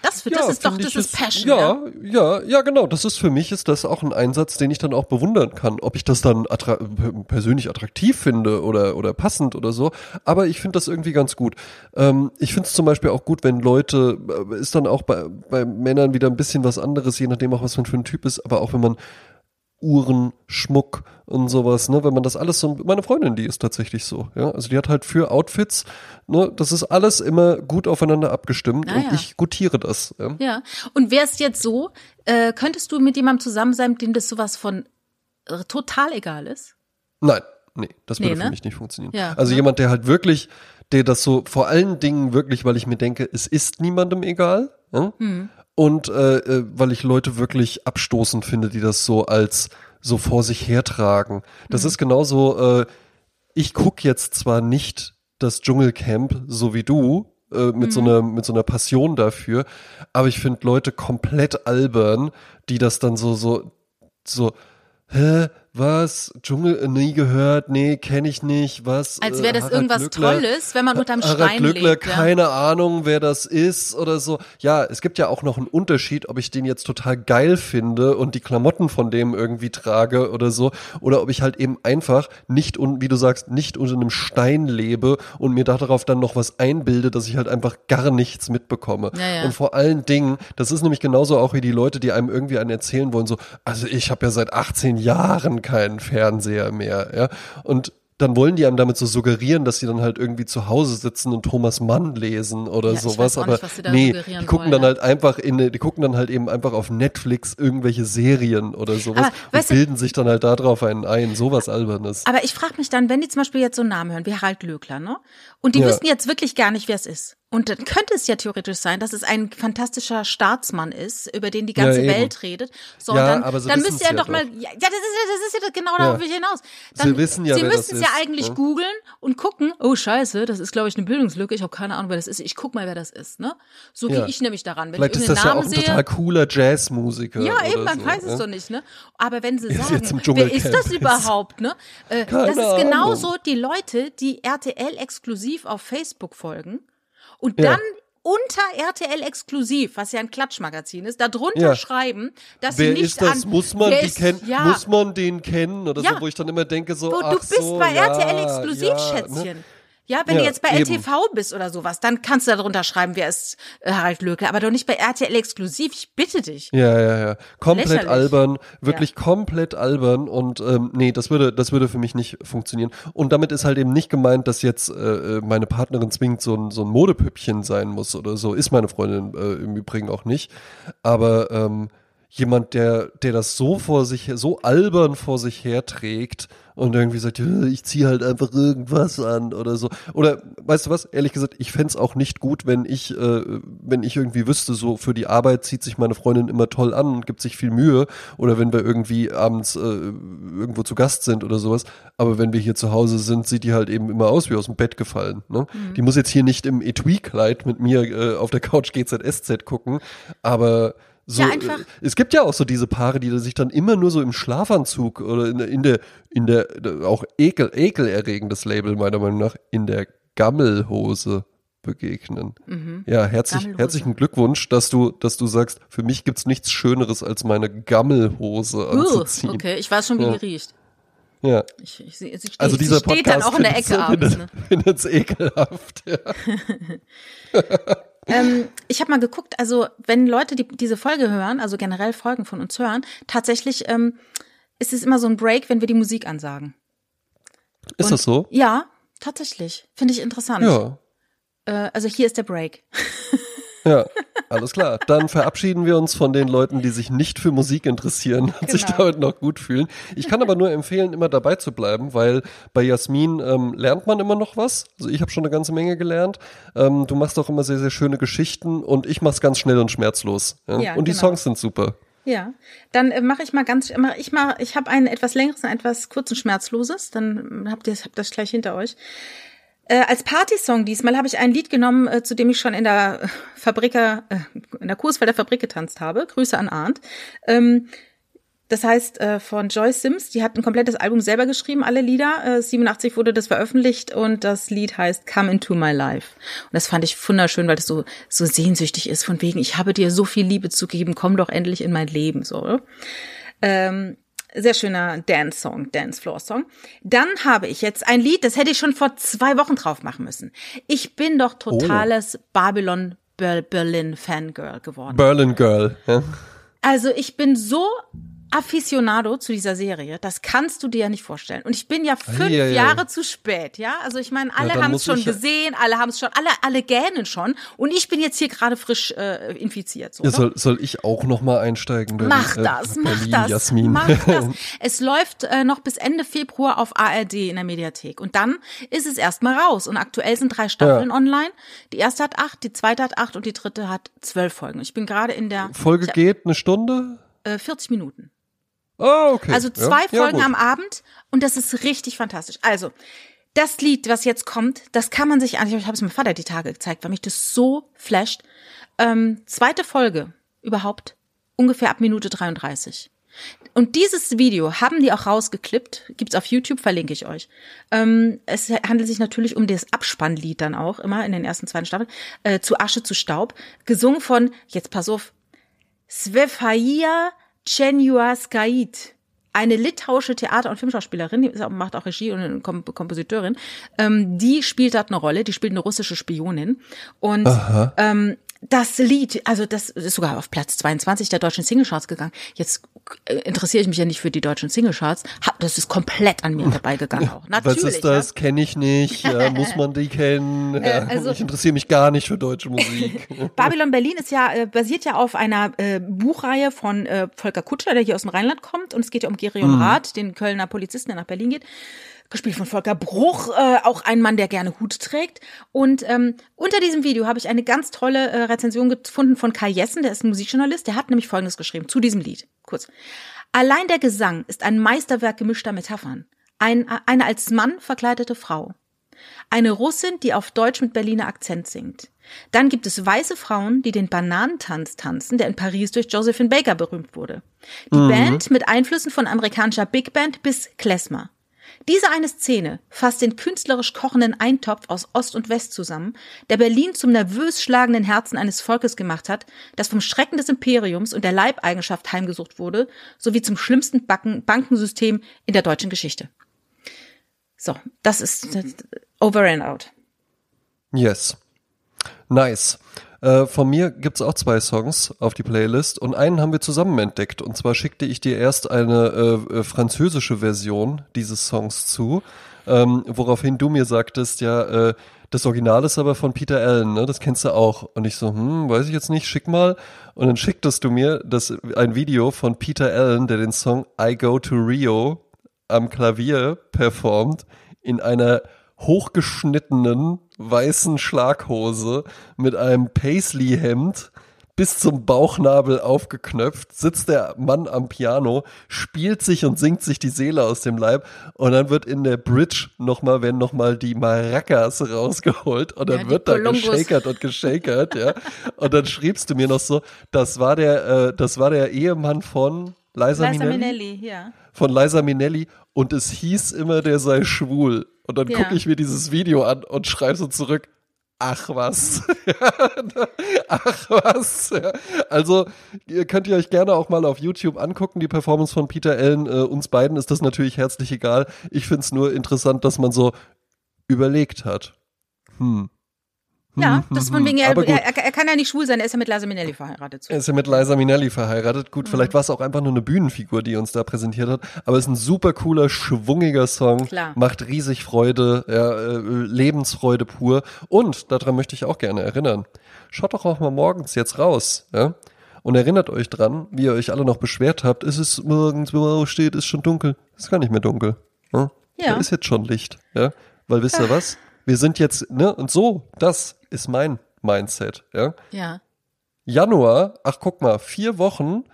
Das, das ist doch, das ist Passion. Ja, ja, ja, genau. Das ist für mich ist das auch ein Einsatz, den ich dann auch bewundern kann. Ob ich das dann attra persönlich attraktiv finde oder oder passend oder so. Aber ich finde das irgendwie ganz gut. Ähm, ich finde es zum Beispiel auch gut, wenn Leute äh, ist dann auch bei bei Männern wieder ein bisschen was anderes, je nachdem auch was man für ein Typ ist. Aber auch wenn man Uhren, Schmuck und sowas, ne, wenn man das alles so, meine Freundin, die ist tatsächlich so, ja, also die hat halt für Outfits, ne, das ist alles immer gut aufeinander abgestimmt Ah, und ja. ich gutiere das, ja. Ja. Und wär's jetzt so, äh, könntest du mit jemandem zusammen sein, dem das sowas von äh, total egal ist? Nein, nee, das würde Nee, für ne? mich nicht funktionieren. Ja, also ne? jemand, der halt wirklich, der das so vor allen Dingen wirklich, weil ich mir denke, es ist niemandem egal. Ja? Hm. Und äh, äh, weil ich Leute wirklich abstoßend finde, die das so als so vor sich hertragen. Das Hm. ist genauso, äh, ich guck jetzt zwar nicht das Dschungelcamp so wie du, äh, mit so Mhm. einer mit so einer Passion dafür, aber ich finde Leute komplett albern, die das dann so so so hä was Dschungel äh, nie gehört nee kenne ich nicht was Als äh, wäre das Harald irgendwas Glückler, Tolles, wenn man unterm Harald Stein Glückler, lebt. Ja. keine Ahnung, wer das ist oder so. Ja, es gibt ja auch noch einen Unterschied, ob ich den jetzt total geil finde und die Klamotten von dem irgendwie trage oder so, oder ob ich halt eben einfach nicht, un, wie du sagst, nicht unter einem Stein lebe und mir darauf dann noch was einbilde, dass ich halt einfach gar nichts mitbekomme. Ja, ja. Und vor allen Dingen, das ist nämlich genauso auch wie die Leute, die einem irgendwie einen erzählen wollen, so, also ich habe ja seit 18 Jahren keinen Fernseher mehr, ja. Und dann wollen die einem damit so suggerieren, dass sie dann halt irgendwie zu Hause sitzen und Thomas Mann lesen oder Ja, ich sowas. aber nicht, was nee, suggerieren die gucken wollen, dann ne? halt einfach in, die gucken dann halt eben einfach auf Netflix irgendwelche Serien oder sowas Aber, und weißt du- bilden sich dann halt darauf einen ein, sowas Albernes. Aber ich frage mich dann, wenn die zum Beispiel jetzt so einen Namen hören, wie Harald Glöckler, ne? Und die Ja. wissen jetzt wirklich gar nicht, wer es ist. Und dann könnte es ja theoretisch sein, dass es ein fantastischer Staatsmann ist, über den die ganze Ja. Welt redet. So, Ja, dann, aber sie dann wissen's müsst ihr ja doch mal, ja, das ist ja, das ist ja genau darauf will ich hinaus. Dann, Sie wissen ja, Sie wer das müssen es ja eigentlich ne? googeln und gucken, oh scheiße, das ist glaube ich eine Bildungslücke, ich habe keine Ahnung, wer das ist. Ich guck mal, wer das ist, ne? So gehe ich nämlich daran, wenn Vielleicht ich ist das ja auch Namen ein sehe. total cooler Jazzmusiker. Ja, eben, man so, weiß es ne? doch nicht, ne? Aber wenn sie sagen, wer ist das überhaupt, ne? Äh, das ist genauso die Leute, die RTL exklusiv auf Facebook folgen und Ja. dann unter RTL exklusiv, was ja ein Klatschmagazin ist, darunter Ja. schreiben, dass Wer sie nicht ist das? an, muss man die kennen? Ja, Muss man den kennen oder Ja. so, wo ich dann immer denke so, wo ach du bist so, bei ja, RTL exklusiv, ne? Ja, wenn Ja, du jetzt bei eben. RTV bist oder sowas, dann kannst du da drunter schreiben, wer ist äh, Harald Löke, aber doch nicht bei RTL exklusiv. Ich bitte dich. Ja, ja, ja. Komplett Lächerlich. albern, wirklich komplett albern und ähm, nee, das würde, das würde für mich nicht funktionieren. Und damit ist halt eben nicht gemeint, dass jetzt äh, äh, meine Partnerin zwingend so ein, so ein Modepüppchen sein muss oder so. Ist meine Freundin äh, im Übrigen auch nicht. Aber ähm, jemand, der, der das so vor sich, so albern vor sich herträgt und irgendwie sagt, "Ja, ich ziehe halt einfach irgendwas an oder so. Oder weißt du was, ehrlich gesagt, ich fänd's auch nicht gut, wenn ich, äh, wenn ich irgendwie wüsste, so für die Arbeit zieht sich meine Freundin immer toll an und gibt sich viel Mühe. Oder wenn wir irgendwie abends äh, irgendwo zu Gast sind oder sowas. Aber wenn wir hier zu Hause sind, sieht die halt eben immer aus wie aus dem Bett gefallen. Ne? Mhm. Die muss jetzt hier nicht im Etui-Kleid mit mir äh, auf der Couch GZSZ gucken, aber so, Ja, einfach- äh, es gibt ja auch so diese Paare, die sich dann immer nur so im Schlafanzug oder in der, in der, in der, auch ekel, ekelerregendes Label meiner Meinung nach, in der Gammelhose begegnen. Ja, herzlich, herzlichen Glückwunsch, dass du, dass du sagst, für mich gibt's nichts Schöneres, als meine Gammelhose Uh, anzuziehen. okay, ich weiß schon, wie Ja. die riecht. Ja. Ich, ich, sie, sie, Also dieser steht Podcast dann auch in der Ecke abends. Ne? findet's ekelhaft. Ja. Ähm, ich habe mal geguckt, also wenn Leute die, diese Folge hören, also generell Folgen von uns hören, tatsächlich ähm, ist es immer so ein Break, wenn wir die Musik ansagen. Ist Und- das so? Ja, tatsächlich. Finde ich interessant. Ja. Äh, also hier ist der Break. Ja, alles klar. Dann verabschieden wir uns von den Leuten, die sich nicht für Musik interessieren und sich Genau. damit noch gut fühlen. Ich kann aber nur empfehlen, immer dabei zu bleiben, weil bei Jasmin ähm, lernt man immer noch was. Also ich habe schon eine ganze Menge gelernt. Ähm, du machst auch immer sehr, sehr schöne Geschichten und ich mach's ganz schnell und schmerzlos. Ja? Ja, und die genau. Songs sind super. Ja, dann äh, mache ich mal ganz, mach ich mal, ich habe ein etwas längeres, ein etwas kurzen Schmerzloses, dann habt ihr habt das gleich hinter euch. Äh, als Partysong diesmal habe ich ein Lied genommen, äh, zu dem ich schon in der Fabriker, äh, in der Kursfelder Fabrik getanzt habe. Grüße an Arndt. Ähm, das heißt äh, von Joyce Sims, die hat ein komplettes Album selber geschrieben, alle Lieder. Äh, 87 wurde das veröffentlicht und das Lied heißt Come Into My Life. Und das fand ich wunderschön, weil das so so sehnsüchtig ist, von wegen, ich habe dir so viel Liebe zu geben, komm doch endlich in mein Leben. So. Ähm, sehr schöner Dance-Song, Dance-Floor-Song. Dann habe ich jetzt ein Lied, das hätte ich schon vor zwei Wochen drauf machen müssen. Ich bin doch totales Babylon Ber- Berlin Fangirl geworden. Berlin Girl. Ja? Also ich bin so Aficionado zu dieser Serie. Das kannst du dir ja nicht vorstellen. Und ich bin ja fünf ei, ei. Jahre zu spät, ja. Also ich meine, alle haben es schon gesehen, alle haben es schon, alle, alle gähnen schon. Und ich bin jetzt hier gerade frisch äh, infiziert. So, Ja, soll, soll ich auch noch mal einsteigen? Berlin? Mach Äh, das, mach Berlin, das, Jasmin. mach das. Es läuft äh, noch bis Ende Februar auf ARD in der Mediathek und dann ist es erstmal raus. Und aktuell sind drei Staffeln online. Die erste hat acht, die zweite hat acht und die dritte hat zwölf Folgen. Ich bin gerade in der Folge geht eine Stunde? äh, 40 Minuten. Ah, okay. Also Ja. zwei Ja, Folgen gut. am Abend und das ist richtig fantastisch. Also das Lied, was jetzt kommt, das kann man sich an. Ich habe es meinem Vater die Tage gezeigt, weil mich das so flasht. Ähm, zweite Folge überhaupt ungefähr ab Minute 33. Und dieses Video haben die auch rausgeklippt, gibt's auf YouTube, verlinke ich euch. Ähm, es handelt sich natürlich um das Abspannlied dann auch, immer in den ersten, zweiten Staffeln, äh, zu Asche zu Staub, gesungen von, jetzt pass auf, Svefaia Chenjuaskait, eine litauische Theater- und Filmschauspielerin, die macht auch Regie und Kom Kompositeurin, ähm, die spielt dort eine Rolle, die spielt eine russische Spionin. Und ähm, das Lied, also das ist sogar auf Platz 22 der deutschen Singlecharts gegangen. Jetzt äh, interessiere ich mich ja nicht für die deutschen Singlecharts. Das ist komplett an mir vorbeigegangen auch. Natürlich. Was ist das? Kenne ich nicht. Ja, muss man die kennen? Ja, also- ich interessiere mich gar nicht für deutsche Musik. Babylon Berlin ist ja äh, basiert ja auf einer äh, Buchreihe von äh, Volker Kutscher, der hier aus dem Rheinland kommt und es geht ja um Gerion Rath, den Kölner Polizisten, der nach Berlin geht. Gespielt von Volker Bruch, äh, auch ein Mann, der gerne Hut trägt. Und ähm, unter diesem Video habe ich eine ganz tolle äh, Rezension gefunden von Kai Jessen, der ist ein Musikjournalist, der hat nämlich Folgendes geschrieben zu diesem Lied. Kurz. Allein der Gesang ist ein Meisterwerk gemischter Metaphern. Ein, eine als Mann verkleidete Frau. Eine Russin, die auf Deutsch mit Berliner Akzent singt. Dann gibt es weiße Frauen, die den Bananentanz tanzen, der in Paris durch Josephine Baker berühmt wurde. Die Band mit Einflüssen von amerikanischer Big Band bis Klezmer. Diese eine Szene fasst den künstlerisch kochenden Eintopf aus Ost und West zusammen, der Berlin zum nervös schlagenden Herzen eines Volkes gemacht hat, das vom Schrecken des Imperiums und der Leibeigenschaft heimgesucht wurde, sowie zum schlimmsten Backen Bankensystem in der deutschen Geschichte. So, das ist das, over and out. Yes. Nice. Äh, von mir gibt's auch zwei Songs auf die Playlist und einen haben wir zusammen entdeckt. Und zwar schickte ich dir erst eine äh, äh, französische Version dieses Songs zu, ähm, woraufhin du mir sagtest, ja, äh, das Original ist aber von Peter Allen, ne? Das kennst du auch. Und ich so, hm, weiß ich jetzt nicht, schick mal. Und dann schicktest du mir das ein Video von Peter Allen, der den Song I Go to Rio am Klavier performt in einer hochgeschnittenen weißen Schlaghose mit einem Paisley-Hemd bis zum Bauchnabel aufgeknöpft, sitzt der Mann am Piano, spielt sich und singt sich die Seele aus dem Leib und dann wird in der Bridge nochmal, werden nochmal die Maracas rausgeholt und dann Ja, wird da geschakert und geschakert, ja. Und dann schriebst du mir noch so, das war der, äh, das war der Ehemann von Liza, Liza Minnelli Minnelli, ja. von Liza Minnelli und es hieß immer, der sei schwul. Und dann Ja. gucke ich mir dieses Video an und schreibe so zurück, ach was. ach was. Ja. Also, ihr könnt ihr euch gerne auch mal auf YouTube angucken, die Performance von Peter Allen. Äh, uns beiden ist das natürlich herzlich egal. Ich finde es nur interessant, dass man so überlegt hat. Hm. Ja, das von wegen, er, er, er kann ja nicht schwul sein, er ist ja mit Liza Minnelli verheiratet. So. Er ist ja mit Liza Minnelli verheiratet. Gut, Mhm. vielleicht war es auch einfach nur eine Bühnenfigur, die uns da präsentiert hat. Aber es ist ein super cooler, schwungiger Song. Klar. Macht riesig Freude, ja, äh, Lebensfreude pur. Und daran möchte ich auch gerne erinnern. Schaut doch auch mal morgens jetzt raus, ja. Und erinnert euch dran, wie ihr euch alle noch beschwert habt, ist es morgens, wenn man aufsteht, ist schon dunkel. Ist gar nicht mehr dunkel. Ja. Ja. Da ist jetzt schon Licht, ja. Weil wisst ihr was? Wir sind jetzt, ne, und so, das ist mein Mindset, ja. Ja. Januar, ach guck mal, vier Wochen,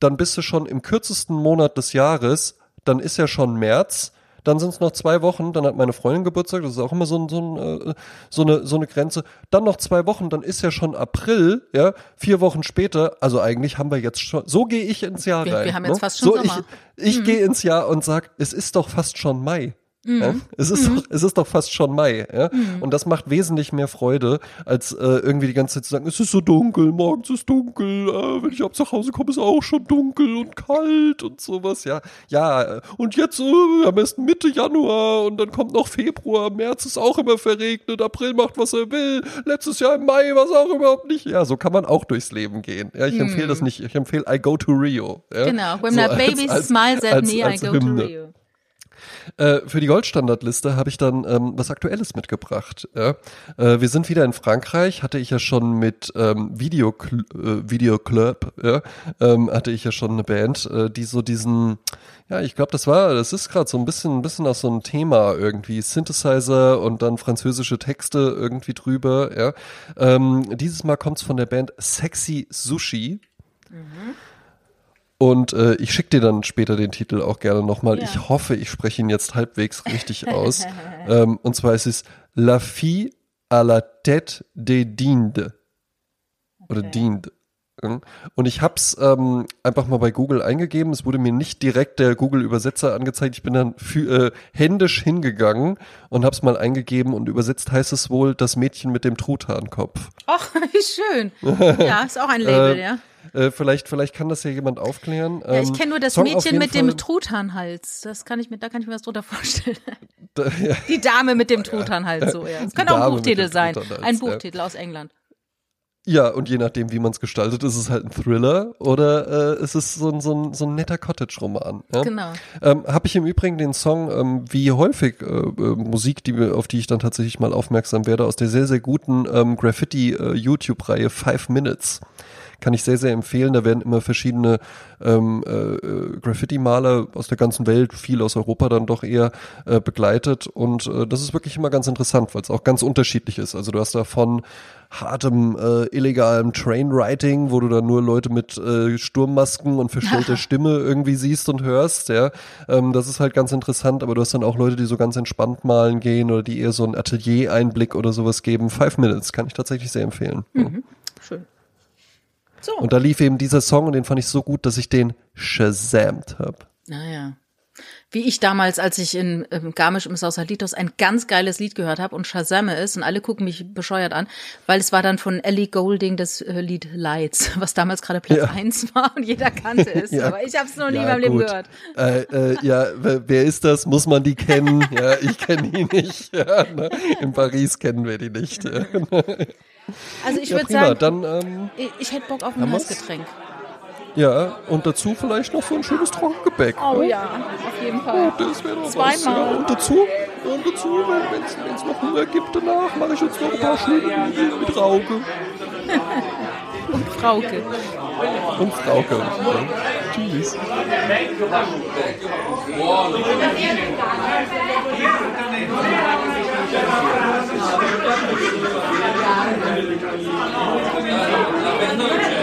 dann bist du schon im kürzesten Monat des Jahres, dann ist ja schon März, dann sind es noch zwei Wochen, dann hat meine Freundin Geburtstag, das ist auch immer so, ein, so, ein, äh, so, eine, so eine Grenze. Dann noch zwei Wochen, dann ist ja schon April, ja, vier Wochen später, also eigentlich haben wir jetzt schon, so gehe ich ins Jahr Wir- rein. wir haben jetzt ne? fast schon so Sommer. Ich, ich gehe ins Jahr und sag, es ist doch fast schon Mai. Mhm. Ja? Es, ist mhm. doch, es ist doch fast schon Mai. Ja? Mhm. Und das macht wesentlich mehr Freude, als äh, irgendwie die ganze Zeit zu sagen, es ist so dunkel, morgens ist dunkel, äh, wenn ich ab zu Hause komme, ist auch schon dunkel und kalt und sowas. Ja, ja. Und jetzt, äh, haben erst Mitte Januar und dann kommt noch Februar, März ist auch immer verregnet, April macht, was er will, letztes Jahr im Mai war es auch überhaupt nicht. Ja, so kann man auch durchs Leben gehen. Ja, ich empfehle das mhm. nicht. Ich empfehle I go to Rio. Ja? Genau, when so that baby smiles at me, I go Hymne. to Rio. Äh, für die Goldstandardliste habe ich dann ähm, was Aktuelles mitgebracht. Ja? Äh, wir sind wieder in Frankreich, hatte ich ja schon mit ähm, Video, äh, Video Club, ja? ähm, hatte ich ja schon eine Band, äh, die so diesen, ja, ich glaube, das war, das ist gerade so ein bisschen, ein bisschen auch so ein Thema irgendwie, Synthesizer und dann französische Texte irgendwie drüber. Ja? Ähm, dieses Mal kommt's von der Band Sexy Sushi. Mhm. Und äh, ich schicke dir dann später den Titel auch gerne nochmal. Ja. Ich hoffe, ich spreche ihn jetzt halbwegs richtig aus. ähm, und zwar ist es La fille à la tête des Dinde. Oder okay. Dinde. Und ich habe es ähm, einfach mal bei Google eingegeben. Es wurde mir nicht direkt der Google-Übersetzer angezeigt. Ich bin dann für, äh, händisch hingegangen und habe es mal eingegeben und übersetzt heißt es wohl das Mädchen mit dem Truthahnkopf. Ach, wie schön. Ja, ist auch ein Label, äh, ja. Äh, vielleicht, vielleicht kann das ja jemand aufklären. Ja, ich ähm, kenne nur das Song Mädchen mit Fall. dem Truthahnhals. Das kann ich mir, da kann ich mir was drunter vorstellen. Da, ja. Die Dame mit dem Truthahnhals, so, ja. Das könnte auch ein Buchtitel sein. Ein Buchtitel aus England. Ja, und je nachdem, wie man es gestaltet, ist es halt ein Thriller oder äh, ist es so ein, so ein, so ein netter Cottage-Roman. Ja? Genau. Ähm, Habe ich im Übrigen den Song, ähm, wie häufig äh, äh, Musik, die, auf die ich dann tatsächlich mal aufmerksam werde, aus der sehr, sehr guten ähm, Graffiti-YouTube-Reihe äh, Five Minutes kann ich sehr, sehr empfehlen. Da werden immer verschiedene ähm, äh, Graffiti-Maler aus der ganzen Welt, viel aus Europa dann doch eher äh, begleitet. Und äh, das ist wirklich immer ganz interessant, weil es auch ganz unterschiedlich ist. Also du hast da von hartem äh, illegalem Trainwriting, wo du dann nur Leute mit äh, Sturmmasken und verstellter Stimme irgendwie siehst und hörst, ja. Ähm, das ist halt ganz interessant, aber du hast dann auch Leute, die so ganz entspannt malen gehen oder die eher so einen Atelier-Einblick oder sowas geben. Five Minutes kann ich tatsächlich sehr empfehlen. Mhm. So. Und da lief eben dieser Song und den fand ich so gut, dass ich den shazamt habe. Naja. Wie ich damals, als ich in ähm, Garmisch im Sausalitos ein ganz geiles Lied gehört habe und Shazamme ist und alle gucken mich bescheuert an, weil es war dann von Ellie Golding das äh, Lied Lights, was damals gerade Platz ja. eins war und jeder kannte es, ja. aber ich habe es noch nie ja, in meinem Leben gehört. Äh, äh, ja, wer ist das? Muss man die kennen? ja, ich kenne die nicht. Ja, ne? In Paris kennen wir die nicht. Also ich ja, würde sagen, dann, ähm, ich, ich hätte Bock auf ein Heißgetränk. Ja, und dazu vielleicht noch so ein schönes Trockengebäck. Oh ne? ja, auf jeden Fall. Oh, das wäre doch Zweimal. was. Ja, und dazu, und dazu wenn es noch Hunger gibt danach, mache ich jetzt noch ein paar Schnitten mit Rauke. und Frauke. Und Frauke. Ja. Tschüss. no, no, no,